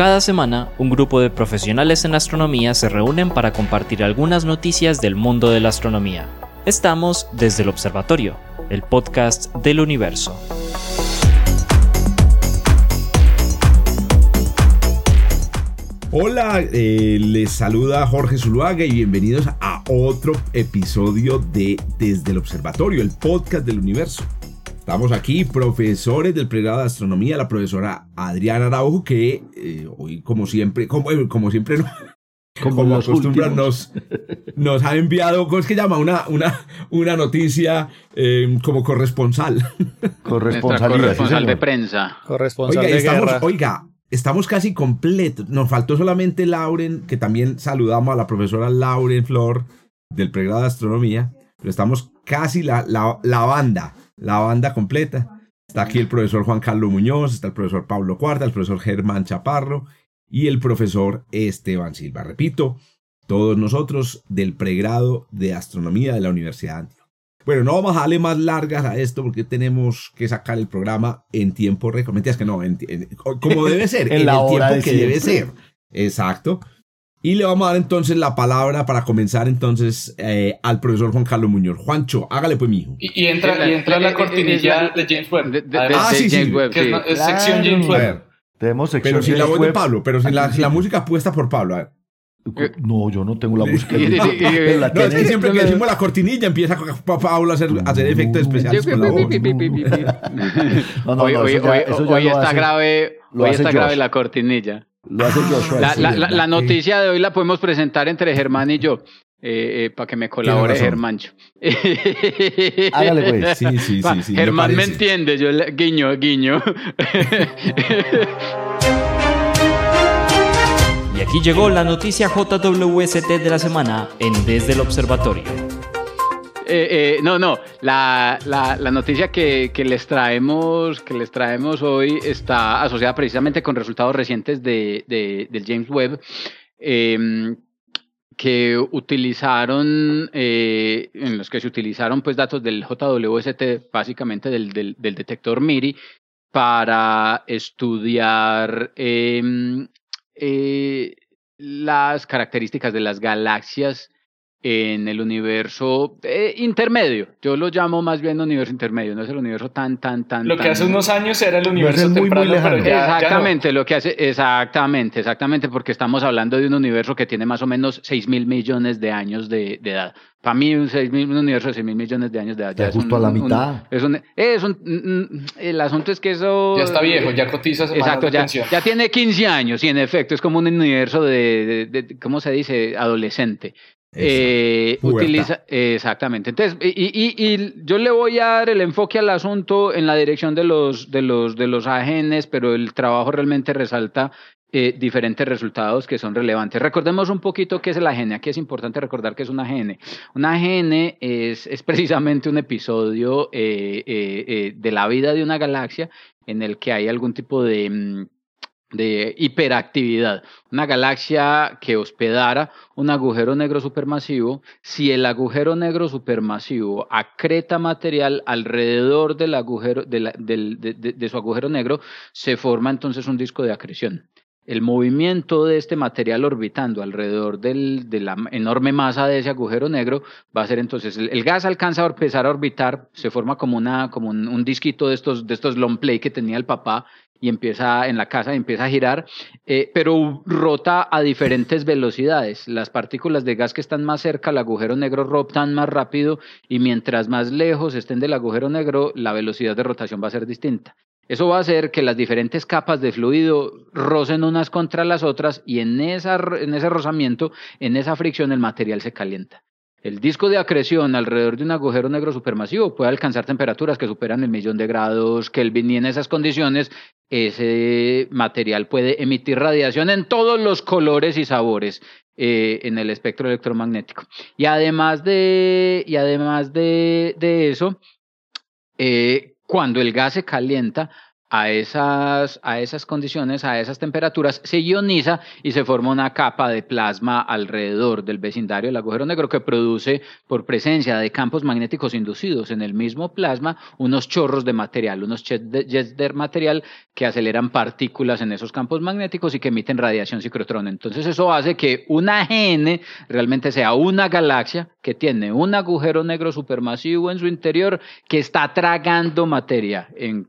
Cada semana, un grupo de profesionales en astronomía se reúnen para compartir algunas noticias del mundo de la astronomía. Estamos desde el Observatorio, el podcast del universo. Hola, eh, les saluda Jorge Zuluaga y bienvenidos a otro episodio de Desde el Observatorio, el podcast del universo. Estamos aquí, profesores del pregrado de astronomía, la profesora Adriana Araujo, que eh, hoy, como siempre, como, eh, como siempre, no, como, nos acostumbran, nos, nos, ha enviado, ¿cómo es que llama? Una, una, una noticia eh, como corresponsal. Corresponsal, corresponsal de prensa. Corresponsal oiga, de estamos, guerra. Oiga, estamos casi completos. Nos faltó solamente Lauren, que también saludamos a la profesora Lauren Flor del pregrado de astronomía, pero estamos casi la, la, la banda la banda completa. Está aquí el profesor Juan Carlos Muñoz, está el profesor Pablo Cuarta, el profesor Germán Chaparro y el profesor Esteban Silva. Repito, todos nosotros del pregrado de astronomía de la Universidad de Antioquia. Bueno, no vamos a darle más largas a esto porque tenemos que sacar el programa en tiempo récord. Mentiras que no, en, en, como debe ser, en, en la el hora tiempo de que siempre. debe ser. Exacto. Y le vamos a dar entonces la palabra para comenzar entonces eh, al profesor Juan Carlos Muñoz. Juancho, hágale pues, mijo. Y, y entra, y entra la cortinilla de James Webb. De, de, Ah, de sí, sí, Webb, que es, sí. es sección James A Webb. ver, Tenemos sección pero sin la James voz de. Pablo, pero sin la, sin la música puesta por Pablo. A ver. No, yo no tengo la música. La No, es que siempre que decimos la cortinilla empieza pa- Pablo a hacer, a hacer efectos especiales con la voz. No, no, Hoy, no, hoy- eso ya- hoy- eso ya hoy lo está hace- grave, hoy está grave la cortinilla. Lo hace Joshua. La, sí. la- la- la ¿verdad? noticia de hoy la podemos presentar entre Germán y yo. para que me colabore. Germancho. Hágale, pues. Sí, sí, Pa- sí, sí. me Germán me, entiende, yo le- guiño, guiño. Y aquí llegó la noticia JWST de la semana en Desde el Observatorio. Eh, eh, no, no, la, la, noticia que, que les traemos, que les traemos hoy está asociada precisamente con resultados recientes de, de- del James Webb, eh, que utilizaron, eh, en los que se utilizaron pues datos del JWST, básicamente del, del, del detector MIRI, para estudiar em, las características de las galaxias en el universo eh, intermedio. Yo lo llamo más bien universo intermedio, no es el universo tan, tan, tan. Lo que tan- hace unos años era el universo muy, muy temprano, pero ya, ya no. exactamente, lo que hace, exactamente, exactamente, porque estamos hablando de un universo que tiene más o menos 6 mil millones de años de, de edad. Para mí, un, seis mil- un universo de 6 mil millones de años de edad. Está ya es justo un- a la un- mitad. es un, es un- mm, el asunto es que eso... Ya está viejo, ya cotiza Exacto, de ya, ya tiene 15 años y en efecto es como un universo de, de- de- ¿cómo se dice? Adolescente. Eh, utiliza exactamente. Entonces y, y- y yo le voy a dar el enfoque al asunto en la dirección de los de los de los AGNs pero el trabajo realmente resalta eh, diferentes resultados que son relevantes. Recordemos un poquito qué es el AGN aquí es importante recordar que es un AGN un AGN es, es precisamente un episodio eh, eh, eh, de la vida de una galaxia en el que hay algún tipo de mm, de hiperactividad, una galaxia que hospedara un agujero negro supermasivo, si el agujero negro supermasivo acreta material alrededor del agujero, de, del- de- de- de su agujero negro, se forma entonces un disco de acreción. El movimiento de este material orbitando alrededor del- de la enorme masa de ese agujero negro va a ser entonces, el, el gas alcanza a empezar a orbitar, se forma como, una, como un, un disquito de estos, de estos long play que tenía el papá y empieza en la casa y empieza a girar, eh, pero rota a diferentes velocidades. Las partículas de gas que están más cerca al agujero negro rotan más rápido y mientras más lejos estén del agujero negro, la velocidad de rotación va a ser distinta. Eso va a hacer que las diferentes capas de fluido rocen unas contra las otras y en, en ese rozamiento, en esa fricción, el material se calienta. El disco de acreción alrededor de un agujero negro supermasivo puede alcanzar temperaturas que superan el millón de grados Kelvin y en esas condiciones ese material puede emitir radiación en todos los colores y sabores eh, en el espectro electromagnético. Y además de, y además de, de eso, eh, cuando el gas se calienta, a esas, a esas condiciones, a esas temperaturas, se ioniza y se forma una capa de plasma alrededor del vecindario del agujero negro que produce, por presencia de campos magnéticos inducidos en el mismo plasma, unos chorros de material, unos jets de material que aceleran partículas en esos campos magnéticos y que emiten radiación ciclotrón. Entonces eso hace que una GN realmente sea una galaxia que tiene un agujero negro supermasivo en su interior que está tragando materia en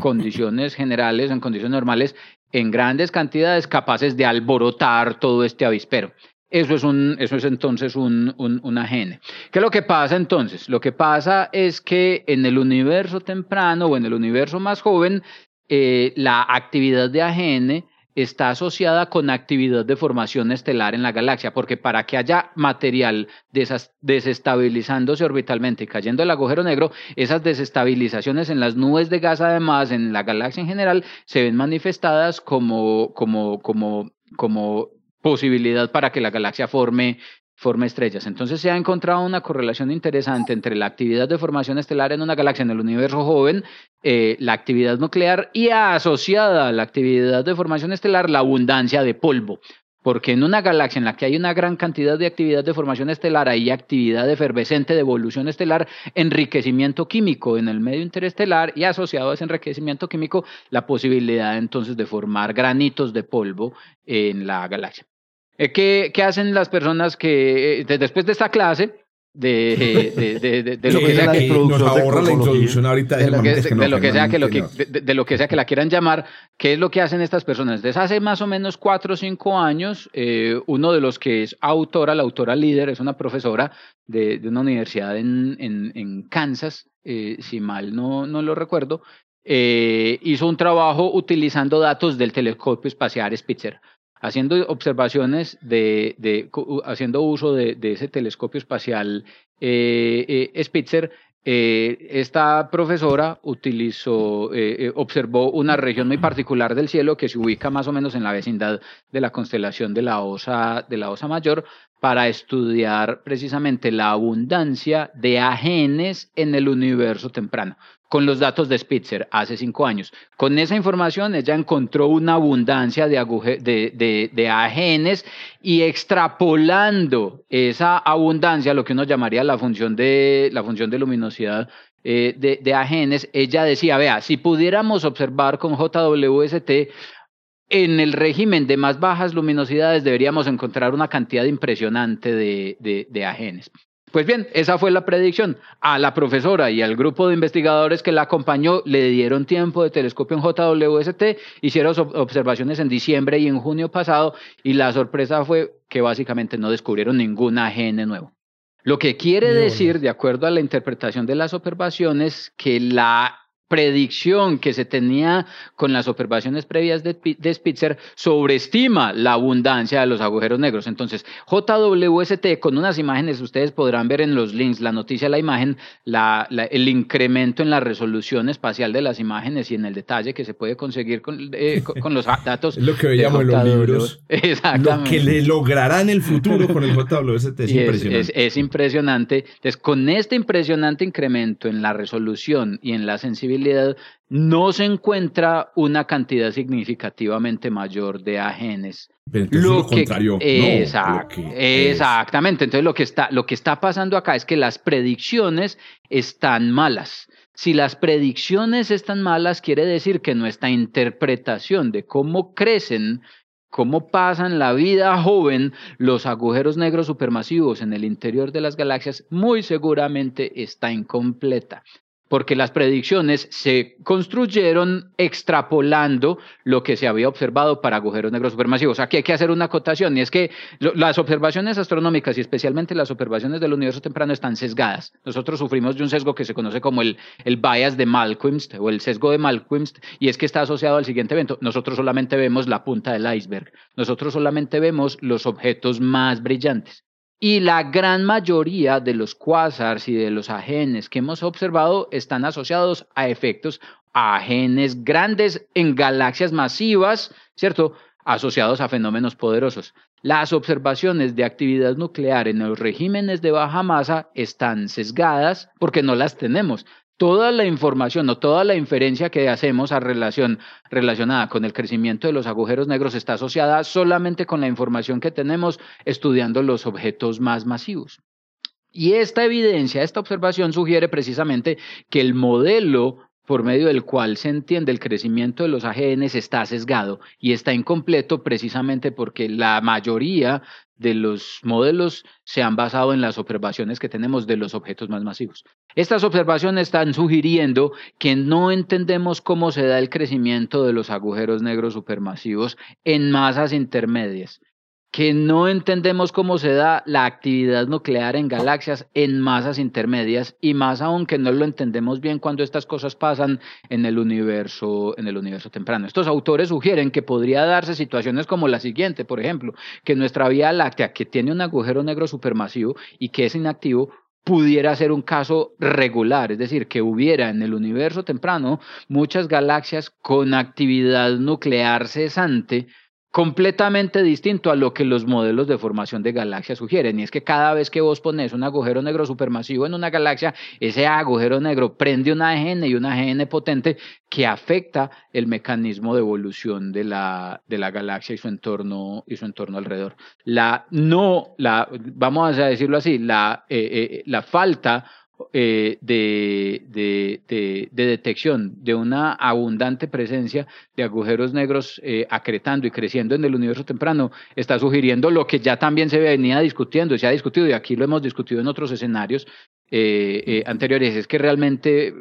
condiciones generales, en condiciones normales, en grandes cantidades capaces de alborotar todo este avispero. Eso es, un, eso es entonces un, un, una gene. ¿Qué es lo que pasa entonces? Lo que pasa es que en el universo temprano o en el universo más joven, eh, la actividad de AGN está asociada con actividad de formación estelar en la galaxia, porque para que haya material desestabilizándose orbitalmente y cayendo el agujero negro, esas desestabilizaciones en las nubes de gas, además, en la galaxia en general, se ven manifestadas como, como, como, como posibilidad para que la galaxia forme forma estrellas. Entonces se ha encontrado una correlación interesante entre la actividad de formación estelar en una galaxia en el universo joven, eh, la actividad nuclear y asociada a la actividad de formación estelar la abundancia de polvo. Porque en una galaxia en la que hay una gran cantidad de actividad de formación estelar, hay actividad efervescente de evolución estelar, enriquecimiento químico en el medio interestelar y asociado a ese enriquecimiento químico, la posibilidad entonces de formar granitos de polvo en la galaxia. Eh, ¿Qué, ¿Qué, hacen las personas que eh, después de esta clase de, de, de, de, lo que sea que nos ahorra la introducción ahorita de lo que, sea que lo que de, lo que sea que la quieran llamar qué es lo que hacen estas personas desde hace más o menos cuatro o cinco años eh, uno de los que es autora la autora líder es una profesora de, una universidad en, en, en Kansas eh, si mal no, no lo recuerdo eh, hizo un trabajo utilizando datos del telescopio espacial Spitzer haciendo observaciones de, de haciendo uso de, ese telescopio espacial eh, eh, Spitzer, eh, esta profesora utilizó, observó una región muy particular del cielo que se ubica más o menos en la vecindad de la constelación de la Osa, de la Osa Mayor para estudiar precisamente la abundancia de agenes en el universo temprano con los datos de Spitzer hace cinco años. Con esa información ella encontró una abundancia de, de, y extrapolando esa abundancia, lo que uno llamaría la función de, la función de luminosidad eh, de, de ella decía, vea, si pudiéramos observar con JWST en el régimen de más bajas luminosidades deberíamos encontrar una cantidad impresionante de, de, de agenes. Pues bien, esa fue la predicción. A la profesora y al grupo de investigadores que la acompañó le dieron tiempo de telescopio en JWST, hicieron observaciones en diciembre y en junio pasado y la sorpresa fue que básicamente no descubrieron ningún AGN nuevo. Lo que quiere decir, de acuerdo a la interpretación de las observaciones, que la predicción que se tenía con las observaciones previas de, Spitzer sobreestima la abundancia de los agujeros negros. Entonces, JWST con unas imágenes, ustedes podrán ver en los links, la noticia, la imagen, la, el incremento en la resolución espacial de las imágenes y en el detalle que se puede conseguir con, eh, con los datos. Lo que veíamos en los libros. Exactamente. Lo que le logrará en el futuro con el JWST es, impresionante. Es, es impresionante. Entonces, con este impresionante incremento en la resolución y en la sensibilidad, no se encuentra una cantidad significativamente mayor de agenes. lo, contrario. Exactamente. Entonces lo que, está, lo que está pasando acá es que las predicciones están malas. Si las predicciones están malas, quiere decir que nuestra interpretación de cómo crecen cómo pasan la vida joven los agujeros negros supermasivos en el interior de las galaxias, muy seguramente está incompleta porque las predicciones se construyeron extrapolando lo que se había observado para agujeros negros supermasivos. Aquí hay que hacer una acotación, y es que las observaciones astronómicas y especialmente las observaciones del universo temprano están sesgadas. Nosotros sufrimos de un sesgo que se conoce como el, el bias de Malmquist o el sesgo de Malmquist, y es que está asociado al siguiente evento. Nosotros solamente vemos la punta del iceberg, nosotros solamente vemos los objetos más brillantes. Y la gran mayoría de los quasars y de los agenes que hemos observado están asociados a efectos a agenes grandes en galaxias masivas, ¿cierto? Asociados a fenómenos poderosos. Las observaciones de actividad nuclear en los regímenes de baja masa están sesgadas porque no las tenemos. Toda la información o toda la inferencia que hacemos a relación, relacionada con el crecimiento de los agujeros negros está asociada solamente con la información que tenemos estudiando los objetos más masivos. Y esta evidencia, esta observación sugiere precisamente que el modelo por medio del cual se entiende el crecimiento de los AGNs está sesgado y está incompleto precisamente porque la mayoría de los modelos se han basado en las observaciones que tenemos de los objetos más masivos. Estas observaciones están sugiriendo que no entendemos cómo se da el crecimiento de los agujeros negros supermasivos en masas intermedias que no entendemos cómo se da la actividad nuclear en galaxias en masas intermedias y más aún que no lo entendemos bien cuando estas cosas pasan en el universo en el universo temprano. Estos autores sugieren que podría darse situaciones como la siguiente, por ejemplo, que nuestra Vía Láctea que tiene un agujero negro supermasivo y que es inactivo pudiera ser un caso regular, es decir, que hubiera en el universo temprano muchas galaxias con actividad nuclear cesante completamente distinto a lo que los modelos de formación de galaxias sugieren. Y es que cada vez que vos pones un agujero negro supermasivo en una galaxia, ese agujero negro prende una AGN y una AGN potente que afecta el mecanismo de evolución de la, de la galaxia y su entorno y su entorno alrededor. La no, la, vamos a decirlo así, la, eh, eh, la falta eh, de, de, detección de una abundante presencia de agujeros negros eh, acretando y creciendo en el universo temprano está sugiriendo lo que ya también se venía discutiendo, se ha discutido y aquí lo hemos discutido en otros escenarios eh, anteriores, es que realmente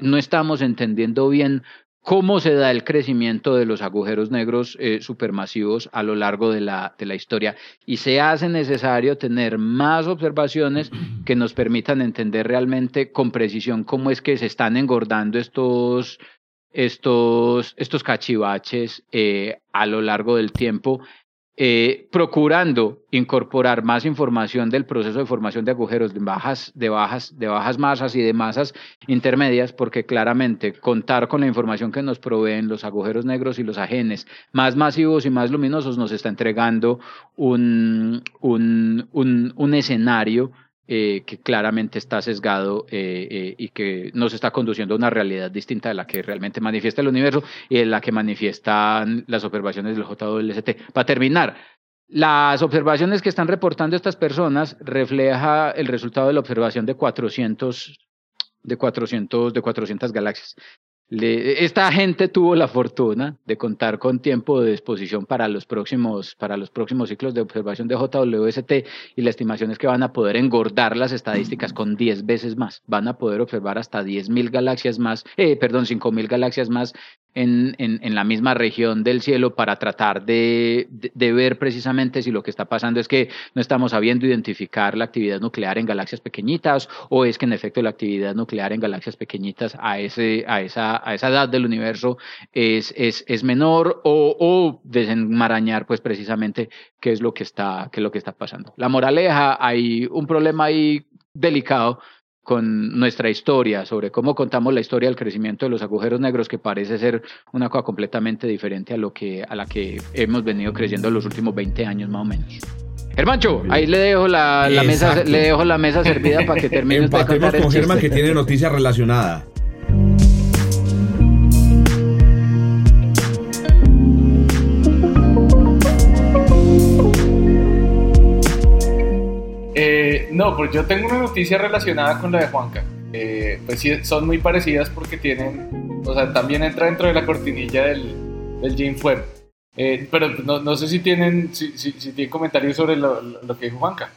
no estamos entendiendo bien cómo se da el crecimiento de los agujeros negros eh, supermasivos a lo largo de la, de la historia. Y se hace necesario tener más observaciones que nos permitan entender realmente con precisión cómo es que se están engordando estos, estos, estos cachivaches eh, a lo largo del tiempo eh, procurando incorporar más información del proceso de formación de agujeros de bajas, de, bajas, de bajas masas y de masas intermedias, porque claramente contar con la información que nos proveen los agujeros negros y los ajenes más masivos y más luminosos nos está entregando un, un, un, un escenario eh, que claramente está sesgado eh, eh, y que nos está conduciendo a una realidad distinta de la que realmente manifiesta el universo y de la que manifiestan las observaciones del JWST. Para terminar, las observaciones que están reportando estas personas refleja el resultado de la observación de 400 de 400 de 400 galaxias esta gente tuvo la fortuna de contar con tiempo de disposición para los próximos, para los próximos ciclos de observación de JWST y la estimación es que van a poder engordar las estadísticas con 10 veces más. Van a poder observar hasta 10.000 galaxias más, eh, perdón, 5.000 galaxias más en, en, la misma región del cielo para tratar de, de, ver precisamente si lo que está pasando es que no estamos sabiendo identificar la actividad nuclear en galaxias pequeñitas o es que en efecto la actividad nuclear en galaxias pequeñitas a, ese, a, esa, a esa edad del universo es, es, es menor o, o, desenmarañar pues precisamente qué es lo que está, qué es lo que está pasando. La moraleja, hay un problema ahí delicado con nuestra historia, sobre cómo contamos la historia del crecimiento de los agujeros negros, que parece ser una cosa completamente diferente a, lo que, a la que hemos venido creciendo en los últimos 20 años más o menos. Hermancho, ahí le dejo la, la mesa, le dejo la mesa servida para que termine contar con Germán que tiene noticia relacionada. No, pues yo tengo una noticia relacionada con la de Juanca. Eh, pues sí, son muy parecidas porque tienen, o sea, también entra dentro de la cortinilla del, del James Webb. Eh, pero no, no, sé si tienen, si, si, tienen comentarios sobre lo, lo, que dijo Juanca.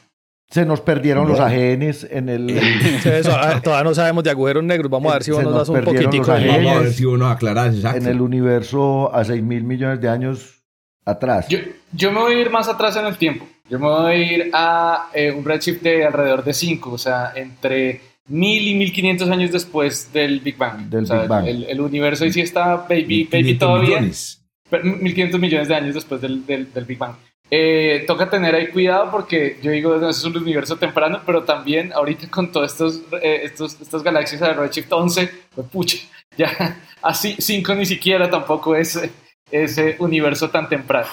Se nos perdieron los ajenes en el... Ah, todavía no sabemos de agujeros negros. Vamos a ver si vos nos das un poquitico. Vamos a ver si vos nos aclarás, En el universo a 6 mil millones de años atrás. Yo, yo me voy a ir más atrás en el tiempo. Yo me voy a ir a eh, un redshift de alrededor de 5, o sea, entre 1000 y 1500 años después del Big Bang. Del Big Bang. El, universo ahí sí está baby, baby todavía. Millones. 1500 millones de años después del, del, Big Bang. Eh, toca tener ahí cuidado porque yo digo, no, es un universo temprano, pero también ahorita con todas estos, eh, estos, estas galaxias de Redshift 11, pues pucha, ya así 5 ni siquiera tampoco es ese universo tan temprano.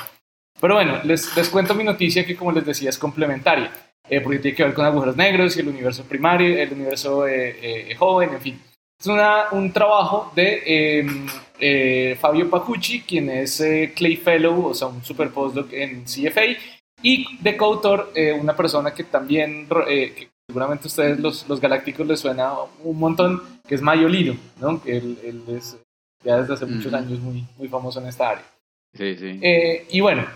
Pero bueno, les, les cuento mi noticia que como les decía es complementaria, eh, porque tiene que ver con agujeros negros y el universo primario, el universo eh, eh, joven, en fin. Es una, un trabajo de em, eh, Fabio Pacucci, quien es eh, Clay Fellow, o sea, un super postdoc en CFA, y de coautor, eh, una persona que también, que seguramente a ustedes los, los galácticos les suena un montón, que es Mayo Lino, ¿no? Que él, él es ya desde hace muchos años muy, muy famoso en esta área. Sí, sí. y bueno,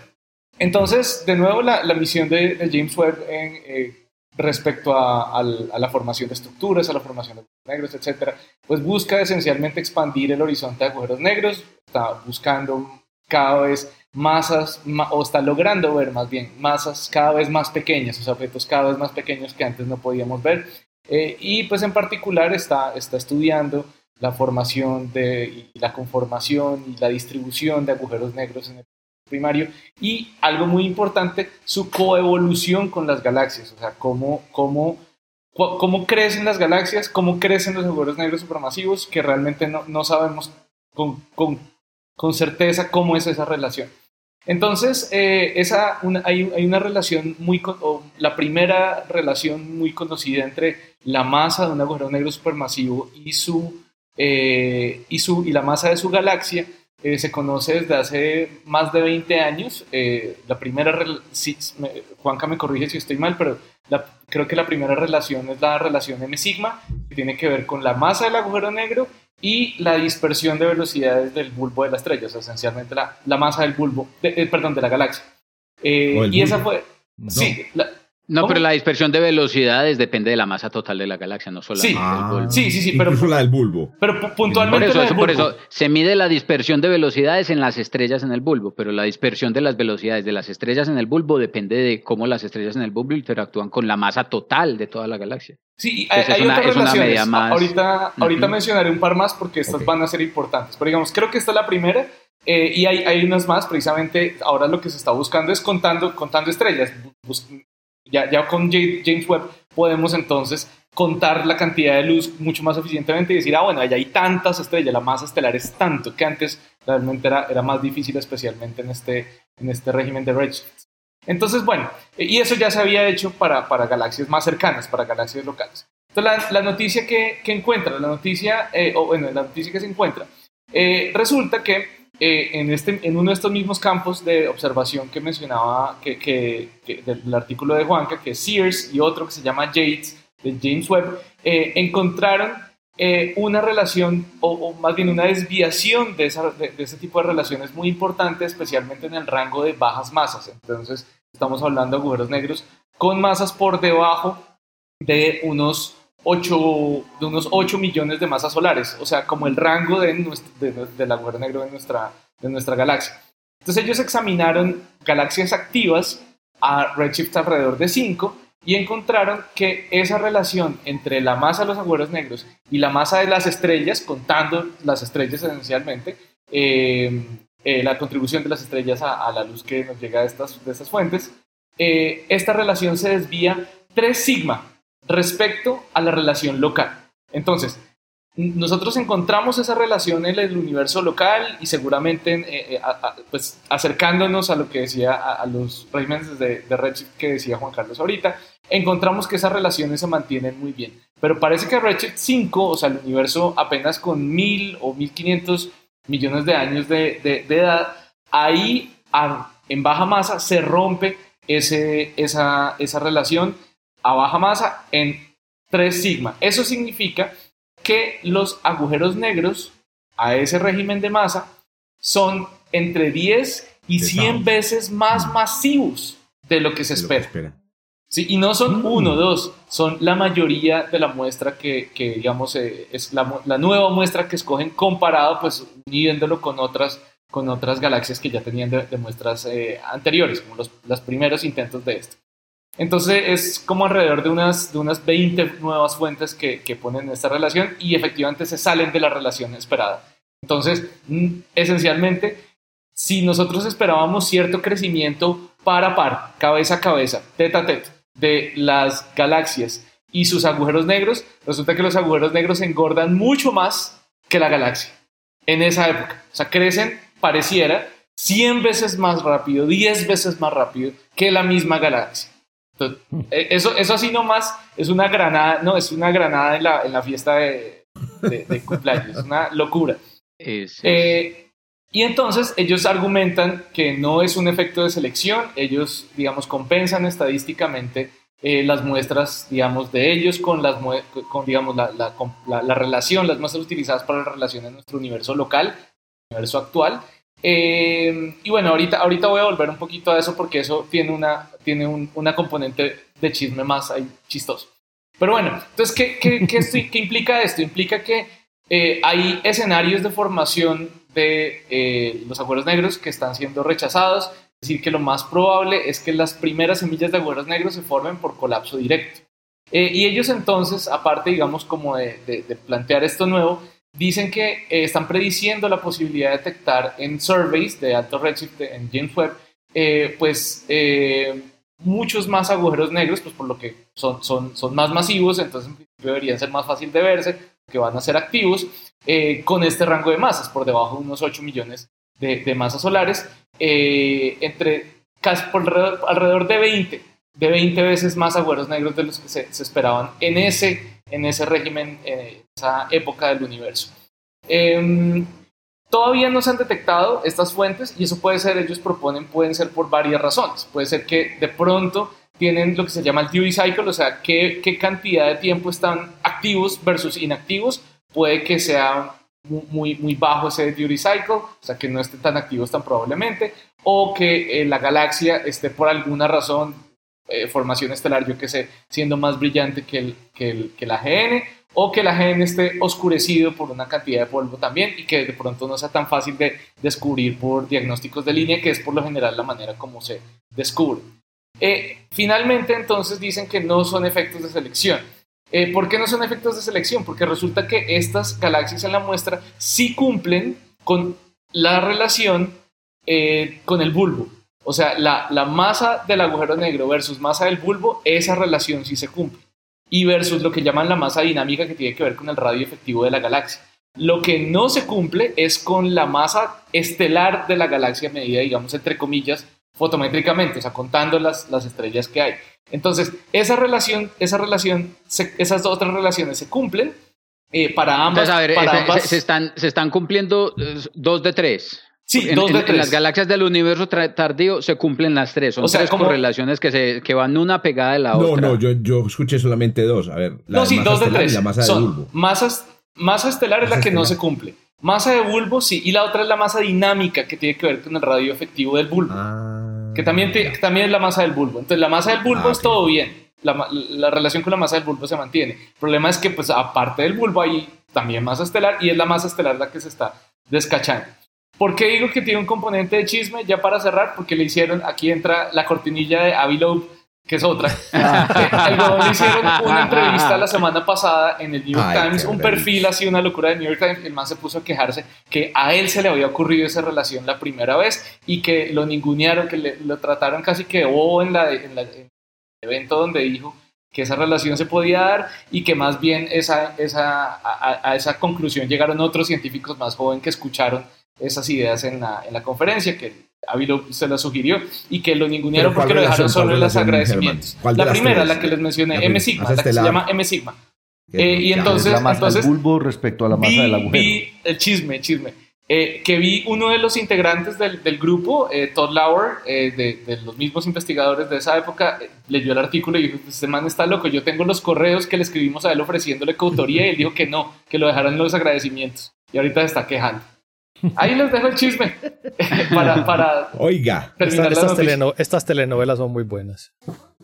entonces, de nuevo, la, misión de, James Webb en respecto a, la formación de estructuras, a la formación de agujeros negros, etcétera, pues busca esencialmente expandir el horizonte de agujeros negros, está buscando cada vez masas, o está logrando ver más bien masas cada vez más pequeñas, o sea, objetos cada vez más pequeños que antes no podíamos ver. Eh, y pues en particular está, está estudiando la formación de, y la conformación y la distribución de agujeros negros en el primario y algo muy importante, su coevolución con las galaxias, o sea, cómo, cómo, cómo crecen las galaxias, cómo crecen los agujeros negros supermasivos, que realmente no, no sabemos con, con, con, certeza cómo es esa relación. Entonces, eh, esa, hay, hay, una relación muy, o la primera relación muy conocida entre la masa de un agujero negro supermasivo y, su, eh, y, su, y la masa de su galaxia, eh, se conoce desde hace más de 20 años. Eh, la primera, Juanca me corrige si estoy mal, pero creo que la primera relación es la relación M-sigma, que tiene que ver con la masa del agujero negro y la dispersión de velocidades del bulbo de la estrella, o sea, esencialmente la, la masa del bulbo, eh, perdón, de la galaxia. y esa fue... Sí, la, no, pero la dispersión de velocidades depende de la masa total de la galaxia, no solo sí. del bulbo. Sí, sí, sí, pero la del bulbo. Pero puntualmente por eso, por eso se mide la dispersión de velocidades en las estrellas en el bulbo, pero la dispersión de las velocidades de las estrellas en el bulbo depende de cómo las estrellas en el bulbo interactúan con la masa total de toda la galaxia. Sí, hay, hay una, otras relaciones. Más... Ahorita, ahorita mencionaré un par más porque estas van a ser importantes. Pero digamos, creo que esta es la primera. Eh, y hay, hay unas más, precisamente ahora lo que se está buscando es contando, contando estrellas, ya, ya con James Webb podemos entonces contar la cantidad de luz mucho más eficientemente y decir, ah, bueno, allá hay tantas estrellas, la masa estelar es tanto, que antes realmente era, era más difícil, especialmente en este, en este régimen de redshift. Entonces, bueno, y eso ya se había hecho para, para galaxias más cercanas, para galaxias locales. Entonces, la, la noticia que, que, encuentra, la noticia, eh, o bueno, la noticia que se encuentra, eh, resulta que eh, en, este, en uno de estos mismos campos de observación que mencionaba que, que, del artículo de Juanca, que es Sears y otro que se llama Yates, de James Webb, eh, encontraron eh, una relación, o, más bien una desviación de, esa, de, ese tipo de relaciones muy importante, especialmente en el rango de bajas masas. Entonces, estamos hablando de agujeros negros con masas por debajo de unos 8, de unos 8 millones de masas solares, o sea, como el rango de del agujero negro de nuestra, de nuestra galaxia. Entonces ellos examinaron galaxias activas a redshift alrededor de 5 y encontraron que esa relación entre la masa de los agujeros negros y la masa de las estrellas, contando las estrellas esencialmente, eh, eh, la contribución de las estrellas a, la luz que nos llega de estas, de estas fuentes, eh, esta relación se desvía 3 sigma, respecto a la relación local. Entonces, nosotros encontramos esa relación en el universo local y seguramente eh, eh, pues, acercándonos a lo que decía a, los regímenes de, de, Redshift que decía Juan Carlos ahorita, encontramos que esas relaciones se mantienen muy bien. Pero parece que Redshift 5, o sea, el universo apenas con 1000 o 1500 millones de años de, de edad, ahí en baja masa se rompe ese, esa, esa relación a baja masa en 3 sigma. Eso significa que los agujeros negros a ese régimen de masa son entre 10 y 100 veces más masivos de lo que se espera. Sí, y no son mm. uno, dos, son la mayoría de la muestra que, digamos, eh, es la, la, nueva muestra que escogen comparado, pues, midiéndolo con otras, con otras galaxias que ya tenían de, muestras eh, anteriores, como los, los primeros intentos de esto. Entonces es como alrededor de unas, de unas 20 nuevas fuentes que, que ponen esta relación y efectivamente se salen de la relación esperada. Entonces, mm, esencialmente, si nosotros esperábamos cierto crecimiento par a par, cabeza a cabeza, tete a tete, de las galaxias y sus agujeros negros, resulta que los agujeros negros engordan mucho más que la galaxia en esa época. O sea, crecen, pareciera, 100 veces más rápido, 10 veces más rápido que la misma galaxia. E, eso, eso así nomás es una granada, no, es una granada en la, en la fiesta de, de, cumpleaños. Es una locura. Es, eh, y entonces ellos argumentan que no es un efecto de selección, ellos, digamos, compensan estadísticamente eh, las muestras, digamos, de ellos con, las, con digamos, la, la, la, relación, las muestras utilizadas para la relación en nuestro universo local, universo actual. Eh, y bueno, ahorita, ahorita voy a volver un poquito a eso porque eso tiene una, tiene un, una componente de chisme más ahí chistoso. Pero bueno, entonces, ¿qué, qué, qué, qué implica esto? Implica que eh, hay escenarios de formación de eh, los agujeros negros que están siendo rechazados, es decir, que lo más probable es que las primeras semillas de agujeros negros se formen por colapso directo. Eh, y ellos entonces, aparte, digamos, como de, de, plantear esto nuevo, dicen que están prediciendo la posibilidad de detectar en surveys de alto redshift en James Webb, pues muchos más agujeros negros, pues por lo que son, son, son más masivos, entonces en principio deberían ser más fácil de verse, que van a ser activos, eh, con este rango de masas, por debajo de unos 8 millones de, masas solares, eh, entre casi por alrededor, de 20, de 20 veces más agujeros negros de los que se, esperaban en ese, en ese régimen, en esa época del universo. Em, todavía no se han detectado estas fuentes y eso puede ser, ellos proponen, pueden ser por varias razones. Puede ser que de pronto tienen lo que se llama el duty cycle, o sea, qué, qué cantidad de tiempo están activos versus inactivos. Puede que sea muy, muy bajo ese duty cycle, o sea, que no estén tan activos tan probablemente, o que eh, la galaxia esté por alguna razón, eh, formación estelar, yo que sé, siendo más brillante que, el, que, la GN, o que la GN esté oscurecido por una cantidad de polvo también y que de pronto no sea tan fácil de descubrir por diagnósticos de línea, que es por lo general la manera como se descubre. Eh, finalmente, entonces dicen que no son efectos de selección. Eh, ¿Por qué no son efectos de selección? Porque resulta que estas galaxias en la muestra sí cumplen con la relación eh, con el bulbo. O sea, la, la, masa del agujero negro versus masa del bulbo, esa relación sí se cumple. Y versus lo que llaman la masa dinámica que tiene que ver con el radio efectivo de la galaxia. Lo que no se cumple es con la masa estelar de la galaxia medida, digamos, entre comillas, fotométricamente, o sea, contando las, las estrellas que hay. Entonces, esa relación, esa relación esas otras relaciones se cumplen eh, para ambas. a ver, se, están, se están cumpliendo eh, dos de tres. Sí, dos de tres. En las galaxias del universo tardío se cumplen las tres. Son tres correlaciones que, se, que van una pegada de la otra. No, no, yo, yo escuché solamente dos. A ver, la no, sí, dos de tres. la masa Son Masas, masa estelar es la que no se cumple. Masa de bulbo, sí, y la otra es la masa dinámica que tiene que ver con el radio efectivo del bulbo, ah. que también, también es la masa del bulbo. Entonces, la masa del bulbo ah, es todo bien, la, la, relación con la masa del bulbo se mantiene. El problema es que, pues, aparte del bulbo hay también masa estelar y es la masa estelar la que se está descachando. ¿Por qué digo que tiene un componente de chisme? Ya para cerrar, porque le hicieron, aquí entra la cortinilla de Avi Loeb, que es otra. le hicieron una entrevista la semana pasada en el New York Times, un perfil así, una locura de New York Times. El man se puso a quejarse que a él se le había ocurrido esa relación la primera vez y que lo ningunearon, que lo trataron casi que o en, en, el evento donde dijo que esa relación se podía dar y que más bien esa, esa, a, esa conclusión llegaron otros científicos más jóvenes que escucharon esas ideas en la, en la conferencia, que Ávilo se la sugirió y que lo ningunearon porque lo dejaron solo en los agradecimientos. La primera, la que les mencioné, M Sigma, la que se llama M Sigma. Eh, y entonces, la masa entonces, bulbo respecto a la masa vi, del agujero. Vi el chisme, chisme. Eh, que vi uno de los integrantes del, del grupo, eh, Todd Lauer, eh, de, de, los mismos investigadores de esa época, leyó el artículo y dijo, este man está loco, yo tengo los correos que le escribimos a él ofreciéndole coautoría y él dijo que no, que lo dejaran en los agradecimientos. Y ahorita se está quejando. Ahí les dejo el chisme para, para Oiga, estas, telenovelas son muy buenas.